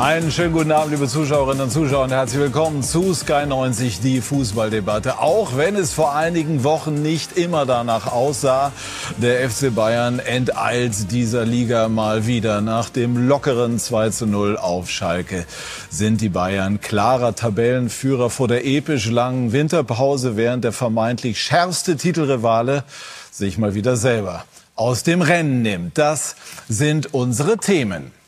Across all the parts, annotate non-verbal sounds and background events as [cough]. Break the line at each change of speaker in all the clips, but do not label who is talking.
Einen schönen guten Abend, liebe Zuschauerinnen und Zuschauer, und herzlich willkommen zu Sky 90, die Fußballdebatte. Auch wenn es vor einigen Wochen nicht immer danach aussah, der FC Bayern enteilt dieser Liga mal wieder. Nach dem lockeren 2 zu 0 auf Schalke sind die Bayern klarer Tabellenführer vor der episch langen Winterpause, während der vermeintlich schärfste Titelrivale sich mal wieder selber aus dem Rennen nimmt. Das sind unsere Themen.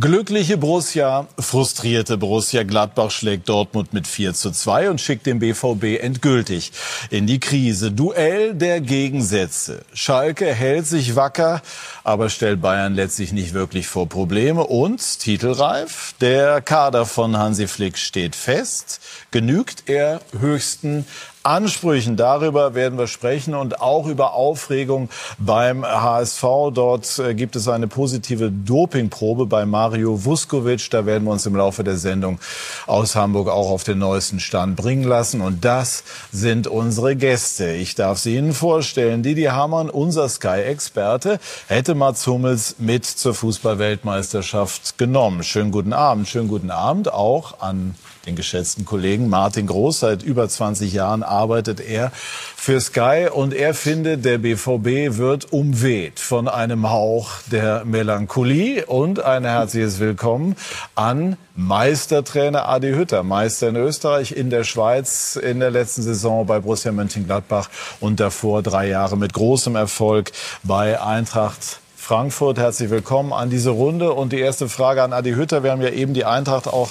Glückliche Borussia, frustrierte Borussia Gladbach schlägt Dortmund mit 4 zu 2 und schickt den BVB endgültig in die Krise. Duell der Gegensätze. Schalke hält sich wacker, aber stellt Bayern letztlich nicht wirklich vor Probleme. Und titelreif, der Kader von Hansi Flick steht fest. Genügt er höchsten Ansprüchen. Darüber werden wir sprechen und auch über Aufregung beim HSV. Dort äh, gibt es eine positive Dopingprobe bei Mario Vuskovic. Da werden wir uns im Laufe der Sendung aus Hamburg auch auf den neuesten Stand bringen lassen. Und das sind unsere Gäste. Ich darf sie Ihnen vorstellen. Didi Hamann, unser Sky-Experte, hätte Mats Hummels mit zur Fußballweltmeisterschaft genommen. Schönen guten Abend. Schönen guten Abend auch an den geschätzten Kollegen Martin Groß. Seit über 20 Jahren arbeitet er für Sky und er findet, der BVB wird umweht von einem Hauch der Melancholie und ein herzliches Willkommen an Meistertrainer Adi Hütter, Meister in Österreich, in der Schweiz, in der letzten Saison bei Borussia Mönchengladbach und davor drei Jahre mit großem Erfolg bei Eintracht Frankfurt. Herzlich willkommen an diese Runde. Und die erste Frage an Adi Hütter. Wir haben ja eben die Eintracht auch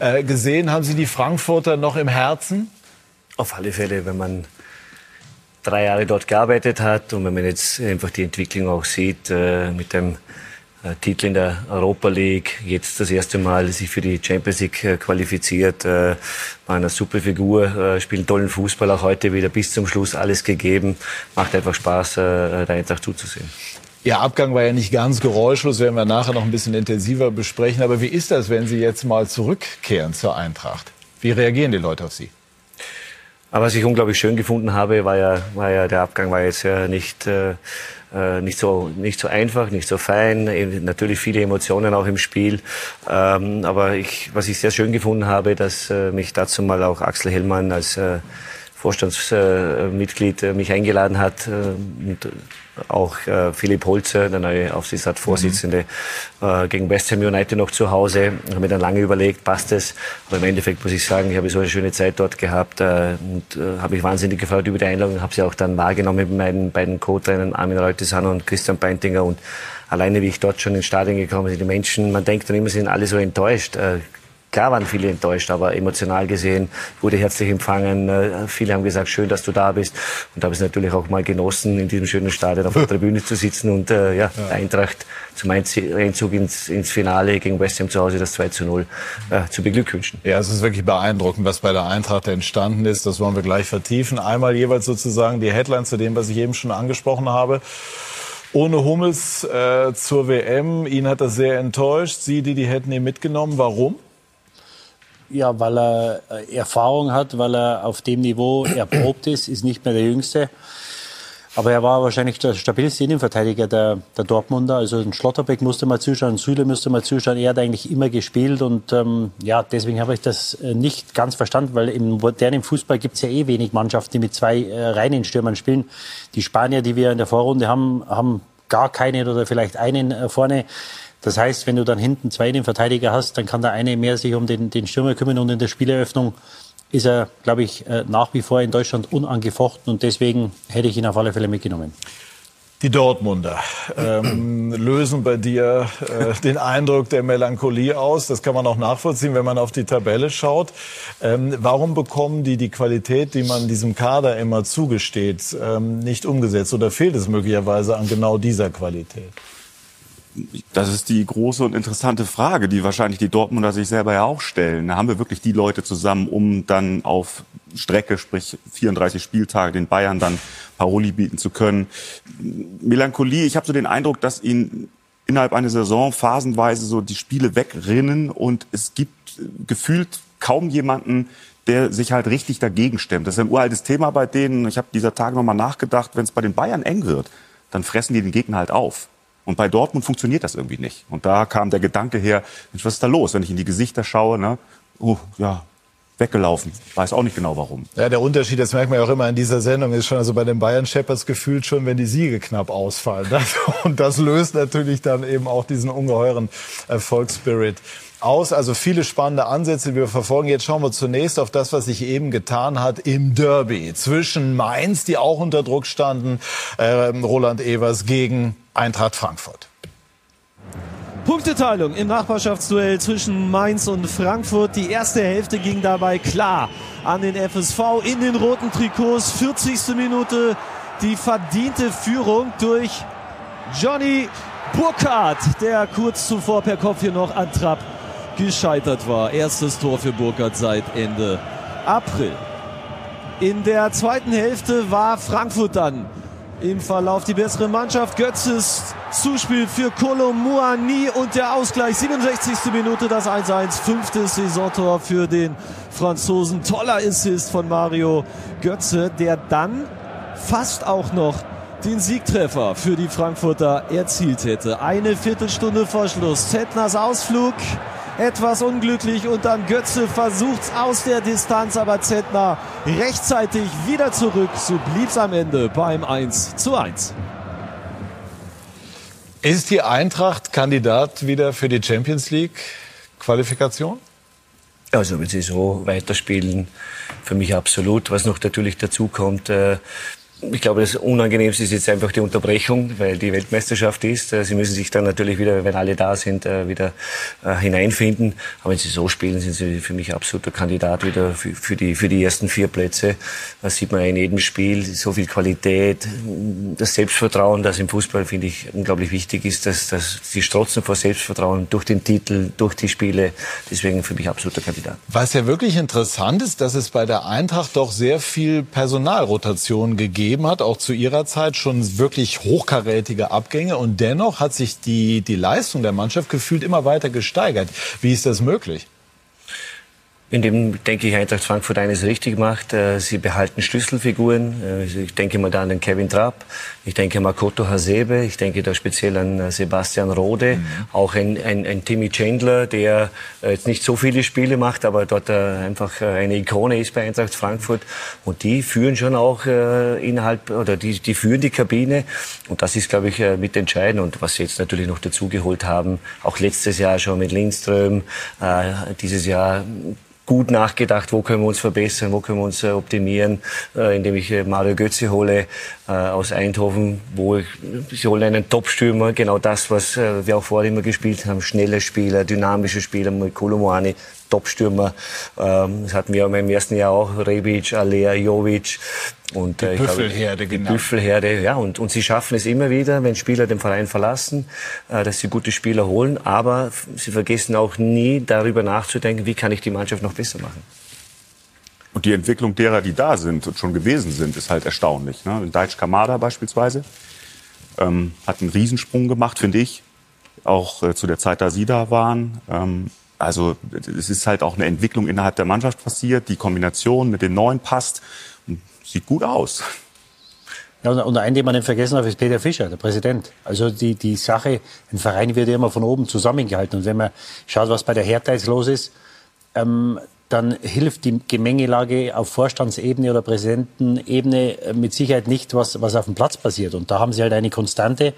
äh, gesehen. Haben Sie die Frankfurter noch im Herzen?
Auf alle Fälle, wenn man drei Jahre dort gearbeitet hat und wenn man jetzt einfach die Entwicklung auch sieht äh, mit dem äh, Titel in der Europa League, jetzt das erste Mal sich für die Champions League äh, qualifiziert, äh, war eine super Figur, äh, spielt tollen Fußball, auch heute wieder bis zum Schluss alles gegeben, macht einfach Spaß, äh, der Eintracht zuzusehen.
Ihr Abgang war ja nicht ganz geräuschlos, werden wir nachher noch ein bisschen intensiver besprechen. Aber wie ist das, wenn Sie jetzt mal zurückkehren zur Eintracht? Wie reagieren die Leute auf Sie?
Aber was ich unglaublich schön gefunden habe, war ja, war ja der Abgang war jetzt ja nicht äh, äh nicht so nicht so einfach, nicht so fein. Natürlich viele Emotionen auch im Spiel. Ähm, aber ich, was ich sehr schön gefunden habe, dass äh, mich dazu mal auch Axel Hellmann als äh, Vorstandsmitglied äh, mich eingeladen hat äh, und auch äh, Philipp Holzer, der neue Aufsichtsratsvorsitzende, mhm. äh, gegen West Ham United noch zu Hause. Ich habe mir dann lange überlegt, passt es? Aber im Endeffekt muss ich sagen, ich habe so eine schöne Zeit dort gehabt äh, und äh, habe mich wahnsinnig gefreut über die Einladung. Habe sie auch dann wahrgenommen mit meinen beiden Co-Trainern Armin Reutesan und Christian Beintinger und alleine wie ich dort schon ins Stadion gekommen bin, die Menschen, man denkt dann immer, sie sind alle so enttäuscht. Klar waren viele enttäuscht, aber emotional gesehen wurde herzlich empfangen. Äh, viele haben gesagt, schön, dass du da bist. Und habe es natürlich auch mal genossen, in diesem schönen Stadion auf der [laughs] Tribüne zu sitzen und äh, ja, ja. Eintracht zum Einzug ins, ins Finale gegen West Ham zu Hause das 2 zu 0 äh, zu beglückwünschen.
Ja, es ist wirklich beeindruckend, was bei der Eintracht entstanden ist. Das wollen wir gleich vertiefen. Einmal jeweils sozusagen die Headline zu dem, was ich eben schon angesprochen habe ohne Hummels äh, zur WM. Ihn hat das sehr enttäuscht. Sie, die die hätten ihn mitgenommen. Warum?
Ja, weil er äh, Erfahrung hat, weil er auf dem Niveau erprobt ist, ist nicht mehr der Jüngste. Aber er war wahrscheinlich der stabilste Innenverteidiger der, der Dortmunder. Also ein Schlotterbeck musste mal zuschauen, Süle musste mal zuschauen. Er hat eigentlich immer gespielt und ähm, ja, deswegen habe ich das äh, nicht ganz verstanden, weil im modernen Fußball gibt es ja eh wenig Mannschaften, die mit zwei äh, reinen Stürmern spielen. Die Spanier, die wir in der Vorrunde haben, haben gar keinen oder vielleicht einen äh, vorne. Das heißt, wenn du dann hinten zwei Innenverteidiger hast, dann kann der eine mehr sich um den, den Stürmer kümmern und in der Spieleröffnung ist er, glaube ich, äh, nach wie vor in Deutschland unangefochten und deswegen hätte ich ihn auf alle Fälle mitgenommen.
Die Dortmunder ähm, [clears throat] lösen bei dir äh, den Eindruck der Melancholie aus. Das kann man auch nachvollziehen, wenn man auf die Tabelle schaut. Ähm, warum bekommen die die Qualität, die man diesem Kader immer zugesteht, ähm, nicht umgesetzt? Oder fehlt es möglicherweise an genau dieser Qualität?
Das ist die große und interessante Frage, die wahrscheinlich die Dortmunder sich selber ja auch stellen. Haben wir wirklich die Leute zusammen, um dann auf Strecke, sprich 34 Spieltage, den Bayern dann Paroli bieten zu können. Melancholie, ich habe so den Eindruck, dass ihnen innerhalb einer Saison phasenweise so die Spiele wegrinnen und es gibt gefühlt kaum jemanden, der sich halt richtig dagegen stemmt. Das ist ein uraltes Thema bei denen. Ich habe dieser Tage nochmal nachgedacht, wenn es bei den Bayern eng wird, dann fressen die den Gegner halt auf. Und bei Dortmund funktioniert das irgendwie nicht. Und da kam der Gedanke her, Mensch, was ist da los, wenn ich in die Gesichter schaue? Ne? Oh, ja, weggelaufen. Weiß auch nicht genau warum.
Ja, der Unterschied, das merkt man ja auch immer in dieser Sendung, ist schon also bei den Bayern Shepherds gefühlt schon, wenn die Siege knapp ausfallen. [laughs] und das löst natürlich dann eben auch diesen ungeheuren Erfolgsspirit aus. Also viele spannende Ansätze, die wir verfolgen. Jetzt schauen wir zunächst auf das, was sich eben getan hat im Derby zwischen Mainz, die auch unter Druck standen, äh, Roland Evers gegen Eintracht Frankfurt.
Punkteteilung im Nachbarschaftsduell zwischen Mainz und Frankfurt. Die erste Hälfte ging dabei klar an den FSV in den roten Trikots. 40. Minute die verdiente Führung durch Johnny Burkhardt, der kurz zuvor per Kopf hier noch an Trapp gescheitert war. Erstes Tor für Burkhardt seit Ende April. In der zweiten Hälfte war Frankfurt dann im Verlauf die bessere Mannschaft. Götzes Zuspiel für Muani und der Ausgleich 67. Minute das 1-1, fünftes Saisontor für den Franzosen. Toller Assist von Mario Götze, der dann fast auch noch den Siegtreffer für die Frankfurter erzielt hätte. Eine Viertelstunde vor Schluss. Zettners Ausflug etwas unglücklich und dann Götze versucht's aus der Distanz, aber Zettner rechtzeitig wieder zurück. So blieb's am Ende beim 1 zu 1.
Ist die Eintracht Kandidat wieder für die Champions League Qualifikation?
Also wenn sie so weiterspielen, für mich absolut. Was noch natürlich dazu kommt, äh, ich glaube, das Unangenehmste ist jetzt einfach die Unterbrechung, weil die Weltmeisterschaft ist. Äh, sie müssen sich dann natürlich wieder, wenn alle da sind, äh, wieder äh, hineinfinden. Aber wenn sie so spielen, sind sie für mich absoluter Kandidat wieder für die, für die ersten vier Plätze. Das sieht man in jedem Spiel. So viel Qualität, das Selbstvertrauen, das im Fußball, finde ich, unglaublich wichtig ist, dass, dass sie strotzen vor Selbstvertrauen durch den Titel, durch die Spiele. Deswegen für mich absoluter Kandidat.
Was ja wirklich interessant ist, dass es bei der Eintracht doch sehr viel Personalrotation gegeben gegeben hat, auch zu ihrer Zeit schon wirklich hochkarätige Abgänge und dennoch hat sich die, die Leistung der Mannschaft gefühlt immer weiter gesteigert. Wie ist das möglich?
In dem denke ich, Eintracht Frankfurt eines richtig macht. Äh, sie behalten Schlüsselfiguren. Äh, ich denke mal da an den Kevin Trapp. Ich denke an Makoto Hasebe. Ich denke da speziell an äh, Sebastian Rode. Mhm. Auch ein, ein, ein Timmy Chandler, der jetzt nicht so viele Spiele macht, aber dort einfach eine Ikone ist bei Eintracht Frankfurt. Und die führen schon auch innerhalb, oder die, die führen die Kabine. Und das ist, glaube ich, mitentscheidend. Und was sie jetzt natürlich noch dazugeholt haben, auch letztes Jahr schon mit Lindström, dieses Jahr gut nachgedacht, wo können wir uns verbessern, wo können wir uns äh, optimieren, äh, indem ich äh, Mario Götze hole aus Eindhoven, wo ich, sie holen einen Top-Stürmer, genau das, was wir auch vorher immer gespielt haben, schnelle Spieler, dynamische Spieler, mit Kolomoani, Top-Stürmer. Ähm, das hatten wir im ersten Jahr auch, Rebic, Alea, Jovic.
Und, die äh, Büffelherde,
glaube, die Büffelherde, ja. Und, und sie schaffen es immer wieder, wenn Spieler den Verein verlassen, äh, dass sie gute Spieler holen. Aber sie vergessen auch nie, darüber nachzudenken, wie kann ich die Mannschaft noch besser machen.
Und die Entwicklung derer, die da sind und schon gewesen sind, ist halt erstaunlich. Ne? Deitsch Kamada beispielsweise ähm, hat einen Riesensprung gemacht, finde ich. Auch äh, zu der Zeit, da Sie da waren. Ähm, also es ist halt auch eine Entwicklung innerhalb der Mannschaft passiert. Die Kombination mit den Neuen passt sieht gut aus.
Ja, und einen, den man nicht vergessen darf, ist Peter Fischer, der Präsident. Also die, die Sache, ein Verein wird ja immer von oben zusammengehalten. Und wenn man schaut, was bei der Hertha jetzt los ist, ähm, dann hilft die Gemengelage auf Vorstandsebene oder Präsidentenebene äh, mit Sicherheit nicht, was, was auf dem Platz passiert. Und da haben sie halt eine Konstante.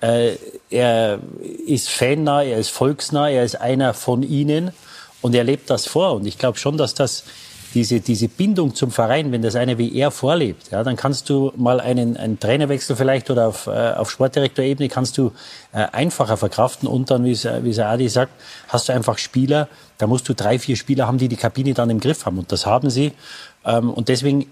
Äh, er ist fannah, er ist volksnah, er ist einer von ihnen und er lebt das vor. Und ich glaube schon, dass das diese, diese Bindung zum Verein, wenn das einer wie er vorlebt, ja, dann kannst du mal einen, einen Trainerwechsel vielleicht oder auf, äh, auf Sportdirektorebene kannst du äh, einfacher verkraften und dann, wie es, wie es Adi sagt, hast du einfach Spieler, da musst du drei, vier Spieler haben, die die Kabine dann im Griff haben und das haben sie. Ähm, und deswegen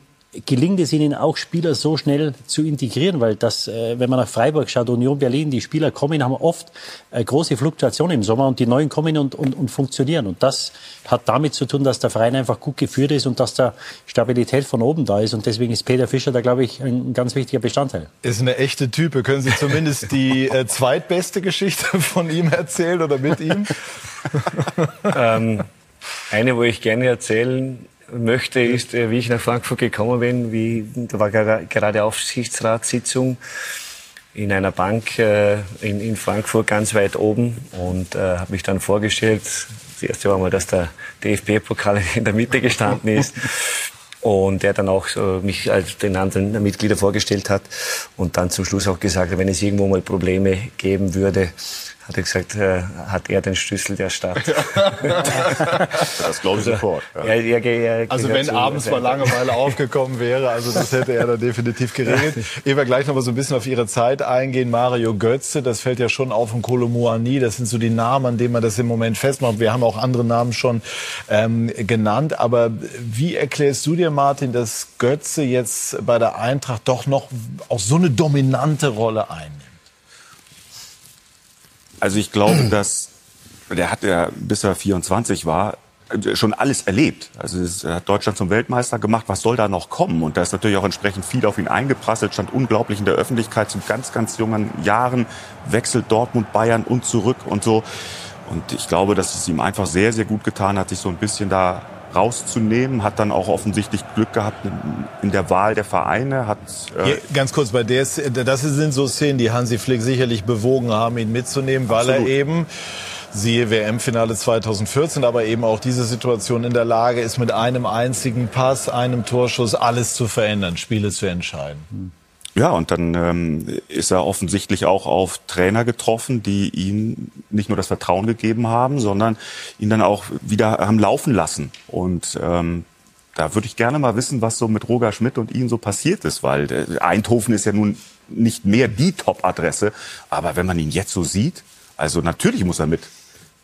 gelingt es ihnen auch, Spieler so schnell zu integrieren, weil das, äh, wenn man nach Freiburg schaut, Union Berlin, die Spieler kommen, haben oft äh, große Fluktuationen im Sommer und die neuen kommen und, und, und funktionieren. Und das hat damit zu tun, dass der Verein einfach gut geführt ist und dass da Stabilität von oben da ist. Und deswegen ist Peter Fischer da, glaube ich, ein ganz wichtiger Bestandteil.
Ist eine echte Type. Können Sie zumindest die [laughs] äh, zweitbeste Geschichte von ihm erzählen oder mit ihm?
ähm, eine, wo ich gerne erzählen möchte, ist, äh, wie ich nach Frankfurt gekommen bin, wie, da war gerade Aufsichtsratssitzung. in einer Bank äh, in, in Frankfurt ganz weit oben und äh, habe mich dann vorgestellt. Das erste war mal, dass der DFB-Pokal in der Mitte gestanden ist. [laughs] Und er dann auch äh, mich als den anderen Mitglieder vorgestellt hat und dann zum Schluss auch gesagt, wenn es irgendwo mal Probleme geben würde, hat er gesagt, äh, hat er den Schlüssel der Stadt.
das glaube ich sofort.
Ja. Er, er, er also wenn abends mal Langeweile aufgekommen wäre, also das hätte er da definitiv geregelt. Ehe wir gleich noch mal so ein bisschen auf Ihre Zeit eingehen, Mario Götze, das fällt ja schon auf und Kolomuani, das sind so die Namen, an denen man das im Moment festmacht. Wir haben auch andere Namen schon ähm, genannt, aber wie erklärst du dir, Martin, dass Götze jetzt bei der Eintracht doch noch auch so eine dominante Rolle einnimmt?
Also ich glaube, dass der hat ja, bis er 24 war, schon alles erlebt. Also er hat Deutschland zum Weltmeister gemacht. Was soll da noch kommen? Und da ist natürlich auch entsprechend viel auf ihn eingeprasselt, stand unglaublich in der Öffentlichkeit zu ganz, ganz jungen Jahren, wechselt Dortmund, Bayern und zurück und so. Und ich glaube, dass es ihm einfach sehr, sehr gut getan hat, sich so ein bisschen da rauszunehmen, hat dann auch offensichtlich Glück gehabt in der Wahl der Vereine. Hat,
äh ja, ganz kurz, bei der, das sind so Szenen, die Hansi Flick sicherlich bewogen haben, ihn mitzunehmen, weil Absolut. er eben siehe WM-Finale 2014, aber eben auch diese Situation in der Lage ist, mit einem einzigen Pass, einem Torschuss alles zu verändern, Spiele zu entscheiden. Hm.
Ja, und dann ähm, ist er offensichtlich auch auf Trainer getroffen, die ihm nicht nur das Vertrauen gegeben haben, sondern ihn dann auch wieder haben laufen lassen. Und ähm, da würde ich gerne mal wissen, was so mit Roger Schmidt und ihm so passiert ist, weil äh, Eindhoven ist ja nun nicht mehr die Top-Adresse, aber wenn man ihn jetzt so sieht, also natürlich muss er mit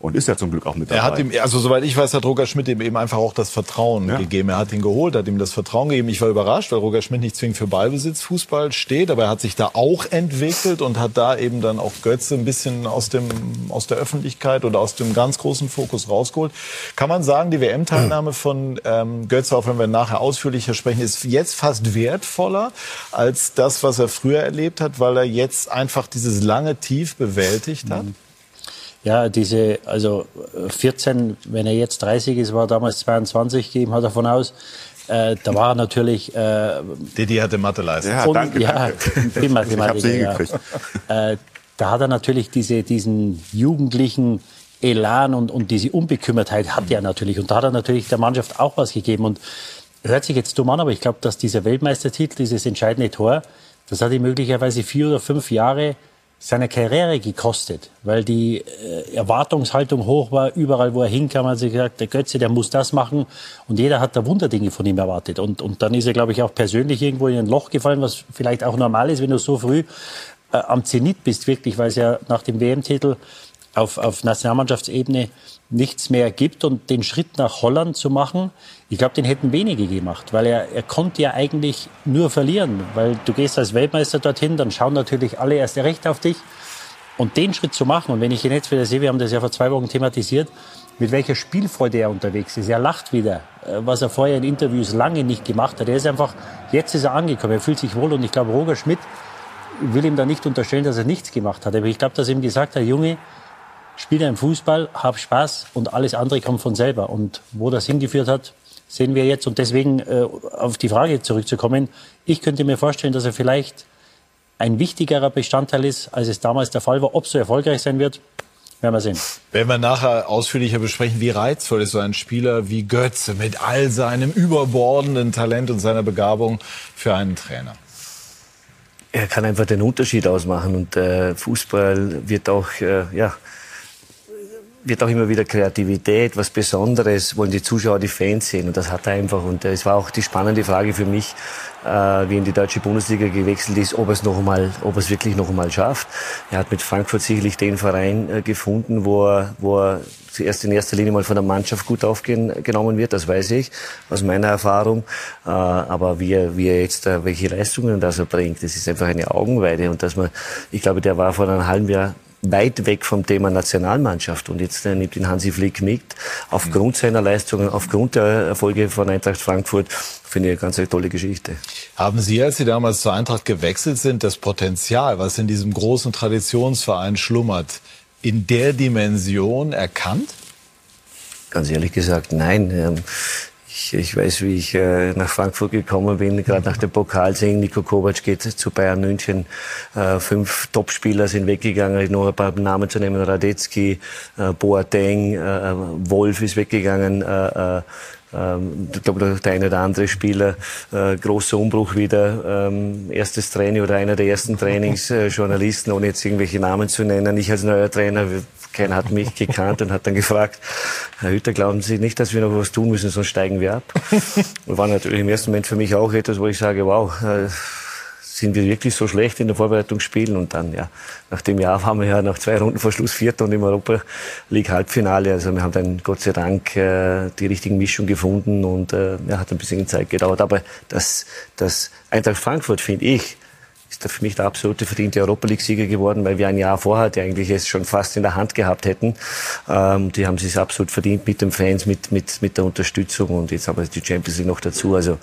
und ist ja zum Glück auch mit dabei.
Er hat ihm, also soweit ich weiß, hat Roger Schmidt ihm eben einfach auch das Vertrauen ja. gegeben. Er hat ihn geholt, hat ihm das Vertrauen gegeben. Ich war überrascht, weil Roger Schmidt nicht zwingend für Ballbesitz Fußball steht, aber er hat sich da auch entwickelt und hat da eben dann auch Götze ein bisschen aus dem aus der Öffentlichkeit oder aus dem ganz großen Fokus rausgeholt. Kann man sagen, die WM-Teilnahme [clears throat] von ähm, Götze, auch wenn wir nachher ausführlicher sprechen, ist jetzt fast wertvoller als das, was er früher erlebt hat, weil er jetzt einfach dieses lange Tief bewältigt hat? Mhm.
Ja, diese, also 14, wenn er jetzt 30 ist, war damals 22, gehen wir davon aus. Äh, da war er natürlich. Äh,
Didi hatte Matheleistung.
Ja, danke. Ja, danke. [laughs] Mathematiker, ja. Äh, da hat er natürlich diese, diesen jugendlichen Elan und, und diese Unbekümmertheit hat er natürlich. Und da hat er natürlich der Mannschaft auch was gegeben. Und hört sich jetzt dumm an, aber ich glaube, dass dieser Weltmeistertitel, dieses entscheidende Tor, das hat ihm möglicherweise vier oder fünf Jahre seine Karriere gekostet, weil die äh, Erwartungshaltung hoch war. Überall, wo er hinkam, hat sich gesagt, der Götze, der muss das machen. Und jeder hat da Wunderdinge von ihm erwartet. Und, und dann ist er, glaube ich, auch persönlich irgendwo in ein Loch gefallen, was vielleicht auch normal ist, wenn du so früh äh, am Zenit bist, wirklich, weil es ja nach dem WM-Titel auf, auf Nationalmannschaftsebene nichts mehr gibt und den Schritt nach Holland zu machen, ich glaube, den hätten wenige gemacht, weil er, er konnte ja eigentlich nur verlieren, weil du gehst als Weltmeister dorthin, dann schauen natürlich alle erst recht auf dich und den Schritt zu machen und wenn ich ihn jetzt wieder sehe, wir haben das ja vor zwei Wochen thematisiert, mit welcher Spielfreude er unterwegs ist. Er lacht wieder, äh, was er vorher in Interviews lange nicht gemacht hat. Er ist einfach, jetzt ist er angekommen, er fühlt sich wohl und ich glaube, Roger Schmidt will ihm da nicht unterstellen, dass er nichts gemacht hat. Aber ich glaube, dass er ihm gesagt hat, Junge, spiele einen Fußball, hab Spaß und alles andere kommt von selber. Und wo das hingeführt hat, sehen wir jetzt. Und deswegen äh, auf die Frage zurückzukommen, ich könnte mir vorstellen, dass er vielleicht ein wichtigerer Bestandteil ist, als es damals der Fall war. Ob so erfolgreich sein wird, werden wir sehen.
Werden wir nachher ausführlicher besprechen, wie reizvoll ist so ein Spieler wie Götze mit all seinem überbordenden Talent und seiner Begabung für einen Trainer.
Er kann einfach den Unterschied ausmachen und äh, Fußball wird auch äh, ja wird auch immer wieder Kreativität, was Besonderes, wollen die Zuschauer, die Fans sehen. Und das hat er einfach. Und es war auch die spannende Frage für mich, äh, wie in die deutsche Bundesliga gewechselt ist, ob er es noch einmal, ob er es wirklich noch einmal schafft. Er hat mit Frankfurt sicherlich den Verein äh, gefunden, wo er, wo er zuerst in erster Linie mal von der Mannschaft gut aufgenommen wird, das weiß ich aus meiner Erfahrung. Äh, aber wie er, wie er jetzt, äh, welche Leistungen das er bringt, das ist einfach eine Augenweide. Und dass man, ich glaube, der war vor einem halben Jahr weit weg vom Thema Nationalmannschaft. Und jetzt äh, nimmt ihn Hansi Flick mit. Aufgrund seiner Leistungen, aufgrund der Erfolge von Eintracht Frankfurt, finde ich eine ganz eine tolle Geschichte.
Haben Sie, als Sie damals zur Eintracht gewechselt sind, das Potenzial, was in diesem großen Traditionsverein schlummert, in der Dimension erkannt?
Ganz ehrlich gesagt, nein. Ich, ich weiß, wie ich äh, nach Frankfurt gekommen bin, gerade nach dem Pokalsieg. Nico Kovac geht zu Bayern München. Äh, fünf Topspieler sind weggegangen, nur ein paar Namen zu nehmen. Radetzky, äh, Boateng, äh, Wolf ist weggegangen. Äh, äh, ähm, ich glaube, der eine oder andere Spieler, äh, großer Umbruch wieder, ähm, erstes Training oder einer der ersten Trainingsjournalisten, äh, ohne jetzt irgendwelche Namen zu nennen. Ich als neuer Trainer, keiner hat mich gekannt und hat dann gefragt, Herr Hütter, glauben Sie nicht, dass wir noch was tun müssen, sonst steigen wir ab? Und [laughs] war natürlich im ersten Moment für mich auch etwas, wo ich sage, wow, äh, sind wir wirklich so schlecht in der Vorbereitung spielen? Und dann, ja, nach dem Jahr waren wir ja nach zwei Runden vor Schluss Vierter und im Europa League Halbfinale. Also wir haben dann Gott sei Dank äh, die richtige Mischung gefunden und äh, ja, hat ein bisschen Zeit gedauert. Aber das, das Eintracht Frankfurt, finde ich, ist für mich der absolute verdiente Europa League-Sieger geworden, weil wir ein Jahr vorher die eigentlich es schon fast in der Hand gehabt hätten. Ähm, die haben sich absolut verdient mit den Fans, mit, mit, mit der Unterstützung und jetzt aber die Champions League noch dazu. Also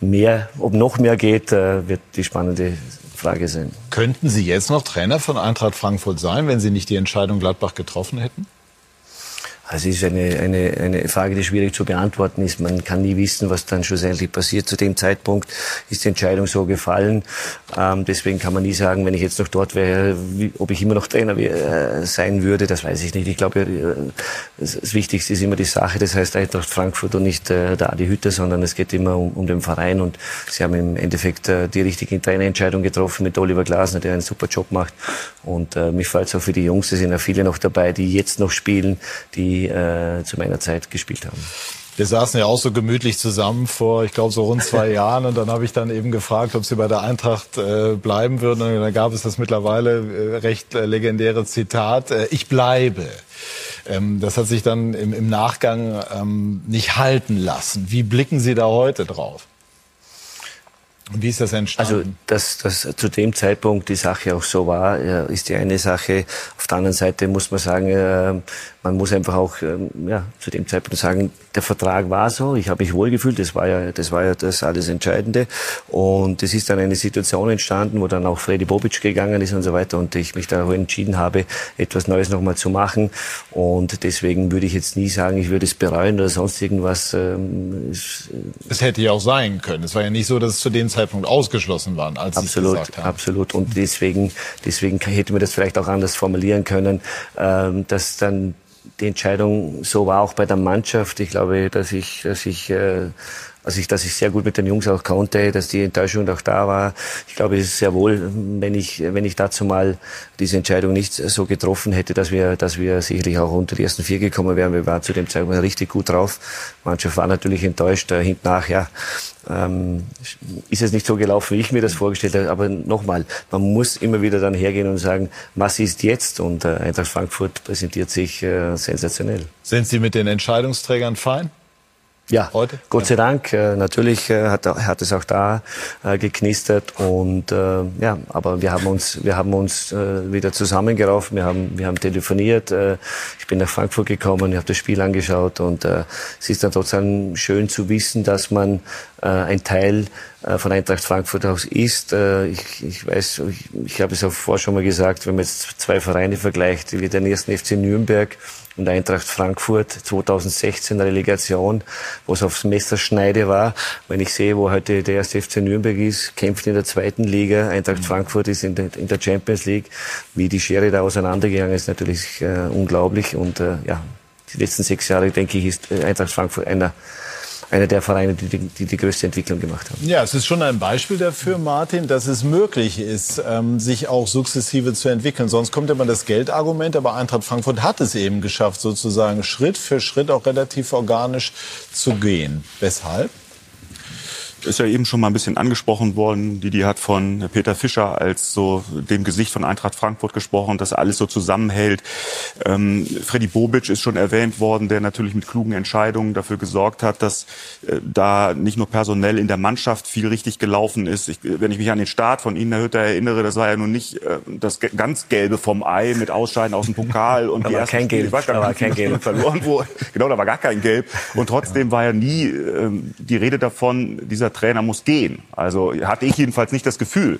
mehr, ob noch mehr geht, äh, wird die spannende Frage sein.
Könnten Sie jetzt noch Trainer von Eintracht Frankfurt sein, wenn Sie nicht die Entscheidung Gladbach getroffen hätten?
Also es ist eine, eine, eine Frage, die schwierig zu beantworten ist. Man kann nie wissen, was dann schlussendlich passiert. Zu dem Zeitpunkt ist die Entscheidung so gefallen. Ähm, deswegen kann man nie sagen, wenn ich jetzt noch dort wäre, wie, ob ich immer noch Trainer äh, sein würde. Das weiß ich nicht. Ich glaube, äh, das Wichtigste ist immer die Sache. Das heißt Eintracht Frankfurt und nicht äh, der Adi Hütter, sondern es geht immer um, um den Verein. Und sie haben im Endeffekt äh, die richtige Trainerentscheidung getroffen mit Oliver Glasner, der einen super Job macht. Und äh, mich freut es auch für die Jungs. Es sind ja viele noch dabei, die jetzt noch spielen, die äh, zu meiner Zeit gespielt haben.
Wir saßen ja auch so gemütlich zusammen vor, ich glaube, so rund zwei [laughs] Jahren. Und dann habe ich dann eben gefragt, ob Sie bei der Eintracht äh, bleiben würden. Und dann gab es das mittlerweile äh, recht äh, legendäre Zitat, äh, ich bleibe. Ähm, das hat sich dann im, im Nachgang ähm, nicht halten lassen. Wie blicken Sie da heute drauf? Und wie ist das entstanden?
Also, dass, dass zu dem Zeitpunkt die Sache auch so war, ist die eine Sache. Auf der anderen Seite muss man sagen, äh, man muss einfach auch ähm, ja, zu dem Zeitpunkt sagen, der Vertrag war so, ich habe mich wohlgefühlt, das war ja das war ja das alles Entscheidende und es ist dann eine Situation entstanden, wo dann auch Freddy Bobic gegangen ist und so weiter und ich mich da entschieden habe, etwas Neues nochmal zu machen und deswegen würde ich jetzt nie sagen, ich würde es bereuen oder sonst irgendwas. Ähm,
es hätte ja auch sein können. Es war ja nicht so, dass es zu dem Zeitpunkt ausgeschlossen war, als
absolut,
gesagt haben.
Absolut und deswegen deswegen hätte man das vielleicht auch anders formulieren können, ähm, dass dann die Entscheidung so war auch bei der Mannschaft. Ich glaube, dass ich, dass ich, äh, also ich, dass ich sehr gut mit den Jungs auch konnte, dass die Enttäuschung auch da war. Ich glaube, es ist sehr wohl, wenn ich, wenn ich dazu mal diese Entscheidung nicht so getroffen hätte, dass wir, dass wir sicherlich auch unter die ersten vier gekommen wären. Wir waren zu dem Zeitpunkt richtig gut drauf. Die Mannschaft war natürlich enttäuscht. Äh, hinten nach, ja, ähm, ist es nicht so gelaufen, wie ich mir das vorgestellt habe. Aber nochmal, man muss immer wieder dann hergehen und sagen, was ist jetzt? Und äh, Eintracht Frankfurt präsentiert sich äh, sensationell.
Sind Sie mit den Entscheidungsträgern fein?
Ja, heute? Gott sei Dank. Äh, natürlich äh, hat, hat es auch da äh, geknistert und äh, ja, aber wir haben uns, wir haben uns äh, wieder zusammengeraufen. Wir haben, wir haben telefoniert. Äh, ich bin nach Frankfurt gekommen, ich habe das Spiel angeschaut und äh, es ist dann trotzdem schön zu wissen, dass man äh, ein Teil von Eintracht Frankfurt aus ist. Äh, ich, ich weiß, ich, ich habe es auch vorher schon mal gesagt, wenn man jetzt zwei Vereine vergleicht, wie den ersten FC Nürnberg und Eintracht Frankfurt 2016 Relegation, wo es aufs Messerschneide war. Wenn ich sehe, wo heute der erste FC Nürnberg ist, kämpft in der zweiten Liga, Eintracht mhm. Frankfurt ist in der, in der, Champions League, wie die Schere da auseinandergegangen ist, natürlich äh, unglaublich und äh, ja, die letzten sechs Jahre, denke ich, ist Eintracht Frankfurt einer einer der Vereine, die die, die größte Entwicklung gemacht haben.
Ja, es ist schon ein Beispiel dafür, Martin, dass es möglich ist, ähm, sich auch sukzessive zu entwickeln. Sonst kommt immer das Geldargument, aber Eintracht Frankfurt hat es eben geschafft, sozusagen Schritt für Schritt auch relativ organisch zu gehen. Weshalb?
Ist ja eben schon mal ein bisschen angesprochen worden. Didi hat von Peter Fischer als so dem Gesicht von Eintracht Frankfurt gesprochen, dass alles so zusammenhält. Ähm, Freddy Bobic ist schon erwähnt worden, der natürlich mit klugen Entscheidungen dafür gesorgt hat, dass äh, da nicht nur personell in der Mannschaft viel richtig gelaufen ist. Ich, wenn ich mich an den Start von Ihnen, Herr Hütter, erinnere, das war ja nun nicht äh, das ganz Gelbe vom Ei mit Ausscheiden aus dem Pokal und
da [laughs] die war kein Gelb.
Da war kein Gelb. verloren wurde. [laughs] Genau, da war gar kein Gelb. Und trotzdem war ja nie äh, die Rede davon, dieser dieser Trainer muss gehen. Also hatte ich jedenfalls nicht das Gefühl.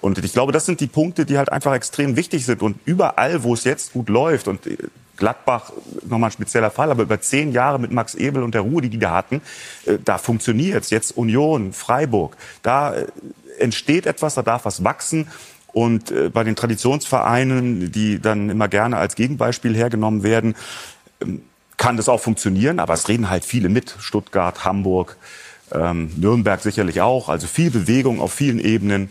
Und ich glaube, das sind die Punkte, die halt einfach extrem wichtig sind. Und überall, wo es jetzt gut läuft, und Gladbach nochmal ein spezieller Fall, aber über zehn Jahre mit Max Ebel und der Ruhe, die die da hatten, äh, da funktioniert's. Jetzt Union, Freiburg, da äh, entsteht etwas, da darf was wachsen. Und äh, bei den Traditionsvereinen, die dann immer gerne als Gegenbeispiel hergenommen werden, ähm, kann das auch funktionieren, aber es reden halt viele mit. Stuttgart, Hamburg, ähm, Nürnberg sicherlich auch. Also viel Bewegung auf vielen Ebenen.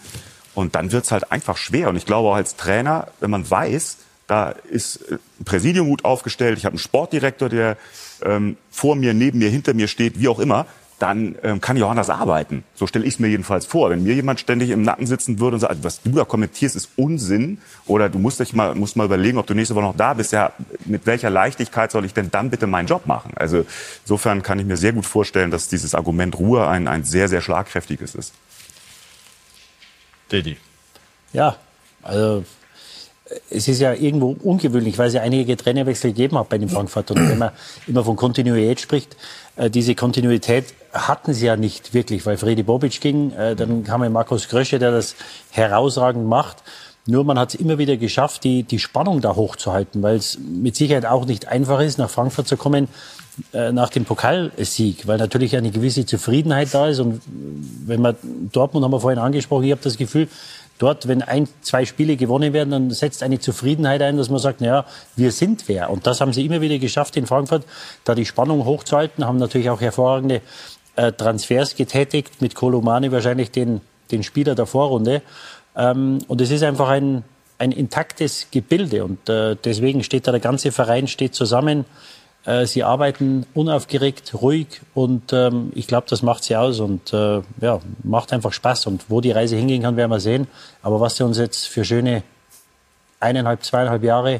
Und dann wird's halt einfach schwer. Und ich glaube auch als Trainer, wenn man weiß, da ist äh, ein Präsidium gut aufgestellt, ich habe einen Sportdirektor, der ähm, vor mir, neben mir, hinter mir steht, wie auch immer, dann ähm, kann ich auch anders arbeiten. So stelle ich es mir jedenfalls vor. Wenn mir jemand ständig im Nacken sitzen würde und sagt, was du da kommentierst, ist Unsinn, oder du musst dich mal, musst mal überlegen, ob du nächste Woche noch da bist, ja, mit welcher Leichtigkeit soll ich denn dann bitte meinen Job machen? Also insofern kann ich mir sehr gut vorstellen, dass dieses Argument Ruhe ein, ein sehr, sehr schlagkräftiges ist.
Didi. Ja, also es ist ja irgendwo ungewöhnlich, weil es ja einige Trainerwechsel gegeben hat bei den Frankfurt. Und wenn man immer von Kontinuität spricht, diese Kontinuität hatten sie ja nicht wirklich, weil Fredi Bobic ging, äh, dann kam ja Markus Krösche, der das herausragend macht. Nur man hat es immer wieder geschafft, die, die Spannung da hochzuhalten, weil es mit Sicherheit auch nicht einfach ist, nach Frankfurt zu kommen äh, nach dem Pokalsieg, weil natürlich eine gewisse Zufriedenheit da ist. Und wenn man Dortmund haben wir vorhin angesprochen, ich habe das Gefühl, dort, wenn ein, zwei Spiele gewonnen werden, dann setzt eine Zufriedenheit ein, dass man sagt, naja, wir sind wer. Und das haben sie immer wieder geschafft in Frankfurt, da die Spannung hochzuhalten, haben natürlich auch hervorragende äh, Transfers getätigt, mit Kolomani wahrscheinlich den, den Spieler der Vorrunde. Ähm, und es ist einfach ein, ein intaktes Gebilde und äh, deswegen steht da der ganze Verein steht zusammen. Äh, sie arbeiten unaufgeregt, ruhig und ähm, ich glaube, das macht sie aus und äh, ja, macht einfach Spaß. Und wo die Reise hingehen kann, werden wir sehen. Aber was sie uns jetzt für schöne eineinhalb, zweieinhalb Jahre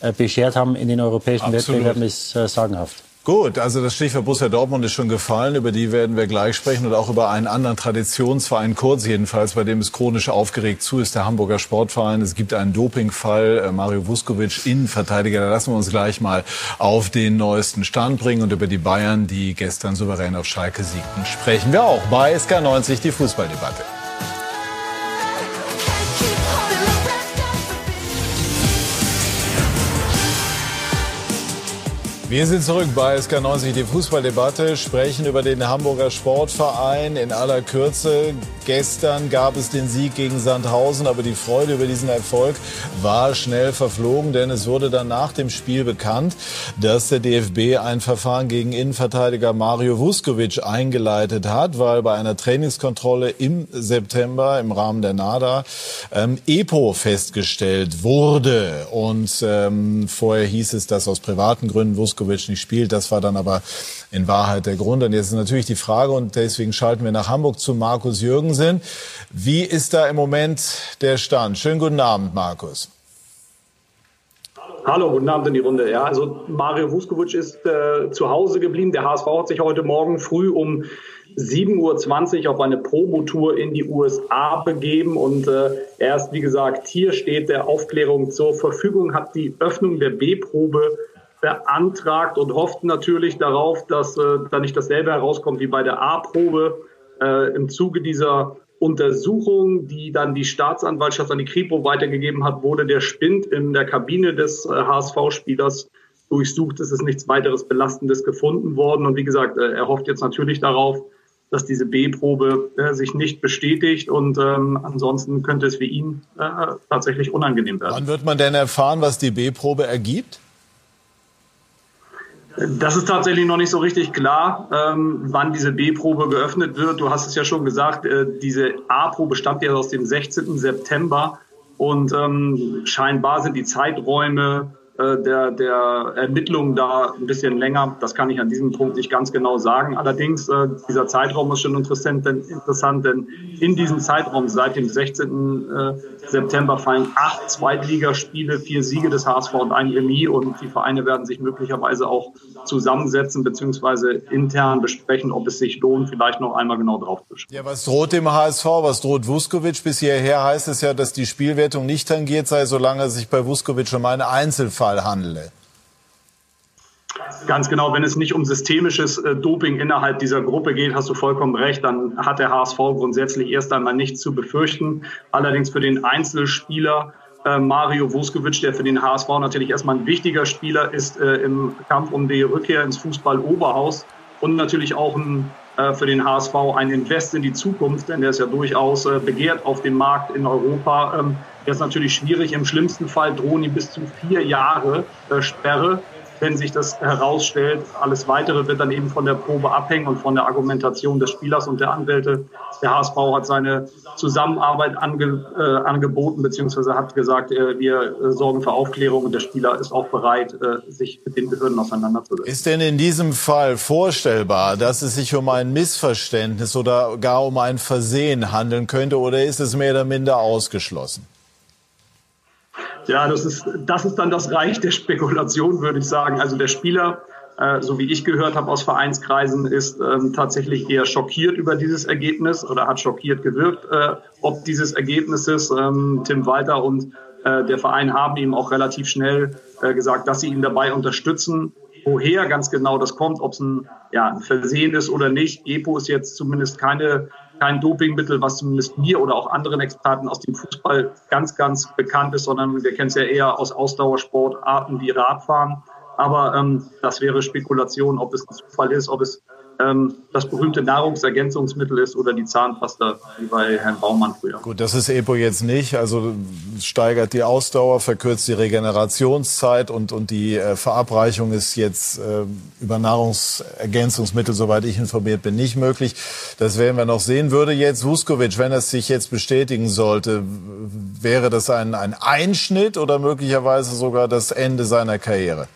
äh, beschert haben in den europäischen Absolut. Wettbewerben, ist äh, sagenhaft.
Gut, also das Stichwort Borussia Dortmund ist schon gefallen. Über die werden wir gleich sprechen und auch über einen anderen Traditionsverein, kurz jedenfalls, bei dem es chronisch aufgeregt zu ist, der Hamburger Sportverein. Es gibt einen Dopingfall, äh, Mario Vuskovic, Innenverteidiger. Da lassen wir uns gleich mal auf den neuesten Stand bringen und über die Bayern, die gestern souverän auf Schalke siegten, sprechen wir auch bei SK90, die Fußballdebatte. Wir sind zurück bei SK90, die Fußballdebatte, sprechen über den Hamburger Sportverein in aller Kürze. Gestern gab es den Sieg gegen Sandhausen, aber die Freude über diesen Erfolg war schnell verflogen, denn es wurde dann nach dem Spiel bekannt, dass der DFB ein Verfahren gegen Innenverteidiger Mario Vuskovic eingeleitet hat, weil bei einer Trainingskontrolle im September im Rahmen der NADA ähm, EPO festgestellt wurde. Und ähm, vorher hieß es, dass aus privaten Gründen Vuskovic nicht spielt. Das war dann aber in Wahrheit der Grund. Und jetzt ist natürlich die Frage, und deswegen schalten wir nach Hamburg zu Markus Jürgensen. Wie ist da im Moment der Stand? Schönen guten Abend, Markus.
Hallo, guten Abend in die Runde. Ja, also Mario Vuskovic ist äh, zu Hause geblieben. Der HSV hat sich heute Morgen früh um 7.20 Uhr auf eine Promotour in die USA begeben und äh, er ist, wie gesagt, hier steht der Aufklärung zur Verfügung, hat die Öffnung der B-Probe beantragt und hofft natürlich darauf, dass äh, da nicht dasselbe herauskommt wie bei der A-Probe. Äh, Im Zuge dieser Untersuchung, die dann die Staatsanwaltschaft an die Kripo weitergegeben hat, wurde der Spind in der Kabine des äh, HSV-Spielers durchsucht. Es ist nichts weiteres Belastendes gefunden worden. Und wie gesagt, äh, er hofft jetzt natürlich darauf, dass diese B-Probe äh, sich nicht bestätigt und ähm, ansonsten könnte es für ihn äh, tatsächlich unangenehm werden.
Wann wird man denn erfahren, was die B-Probe ergibt?
Das ist tatsächlich noch nicht so richtig klar, ähm, wann diese B-Probe geöffnet wird. Du hast es ja schon gesagt, äh, diese A-Probe stammt ja aus dem 16. September und ähm, scheinbar sind die Zeiträume der, der Ermittlungen da ein bisschen länger. Das kann ich an diesem Punkt nicht ganz genau sagen. Allerdings, äh, dieser Zeitraum ist schon interessant, denn, interessant, denn in diesem Zeitraum seit dem 16. Äh, September fallen acht Zweitligaspiele, vier Siege des HSV und ein Remis und die Vereine werden sich möglicherweise auch zusammensetzen beziehungsweise intern besprechen, ob es sich lohnt, vielleicht noch einmal genau drauf zu schauen.
Ja, was droht dem HSV? Was droht Vuskovic? Bis hierher heißt es ja, dass die Spielwertung nicht tangiert sei, solange sich bei Vuskovic um einen Einzelfall handele.
Ganz genau, wenn es nicht um systemisches äh, Doping innerhalb dieser Gruppe geht, hast du vollkommen recht, dann hat der HSV grundsätzlich erst einmal nichts zu befürchten. Allerdings für den Einzelspieler äh, Mario Vuskovic, der für den HSV natürlich erstmal ein wichtiger Spieler ist äh, im Kampf um die Rückkehr ins Fußball-Oberhaus und natürlich auch ein, äh, für den HSV ein Invest in die Zukunft, denn der ist ja durchaus äh, begehrt auf dem Markt in Europa. Ähm, der ist natürlich schwierig. Im schlimmsten Fall drohen ihm bis zu vier Jahre äh, Sperre wenn sich das herausstellt. Alles Weitere wird dann eben von der Probe abhängen und von der Argumentation des Spielers und der Anwälte. Der HSV hat seine Zusammenarbeit ange, äh, angeboten, beziehungsweise hat gesagt, äh, wir äh, sorgen für Aufklärung und der Spieler ist auch bereit, äh, sich mit den Behörden auseinanderzusetzen.
Ist denn in diesem Fall vorstellbar, dass es sich um ein Missverständnis oder gar um ein Versehen handeln könnte oder ist es mehr oder minder ausgeschlossen?
Ja, das ist, das ist dann das Reich der Spekulation, würde ich sagen. Also der Spieler, äh, so wie ich gehört habe aus Vereinskreisen, ist ähm, tatsächlich eher schockiert über dieses Ergebnis oder hat schockiert gewirkt, äh, ob dieses Ergebnisses. Ähm, Tim Walter und äh, der Verein haben ihm auch relativ schnell gesagt, dass sie ihn dabei unterstützen. Woher ganz genau das kommt, ob es ein, ja, ein Versehen ist oder nicht. EPO ist jetzt zumindest keine kein Dopingmittel, was zumindest mir oder auch anderen Experten aus dem Fußball ganz, ganz bekannt ist, sondern wir kennen es ja eher aus Ausdauersportarten wie Radfahren. Aber ähm, das wäre Spekulation, ob es ein Zufall ist, ob es ähm, das berühmte Nahrungsergänzungsmittel ist oder die Zahnpasta, wie bei Herrn Baumann früher.
Gut, das ist EPO jetzt nicht. Also steigert die Ausdauer, verkürzt die Regenerationszeit und, und die äh, Verabreichung ist jetzt äh, über Nahrungsergänzungsmittel, soweit ich informiert bin, nicht möglich. Das werden wir noch sehen. Würde jetzt Vuskovic, wenn es sich jetzt bestätigen sollte, wäre das ein, ein Einschnitt oder möglicherweise sogar das Ende seiner Karriere?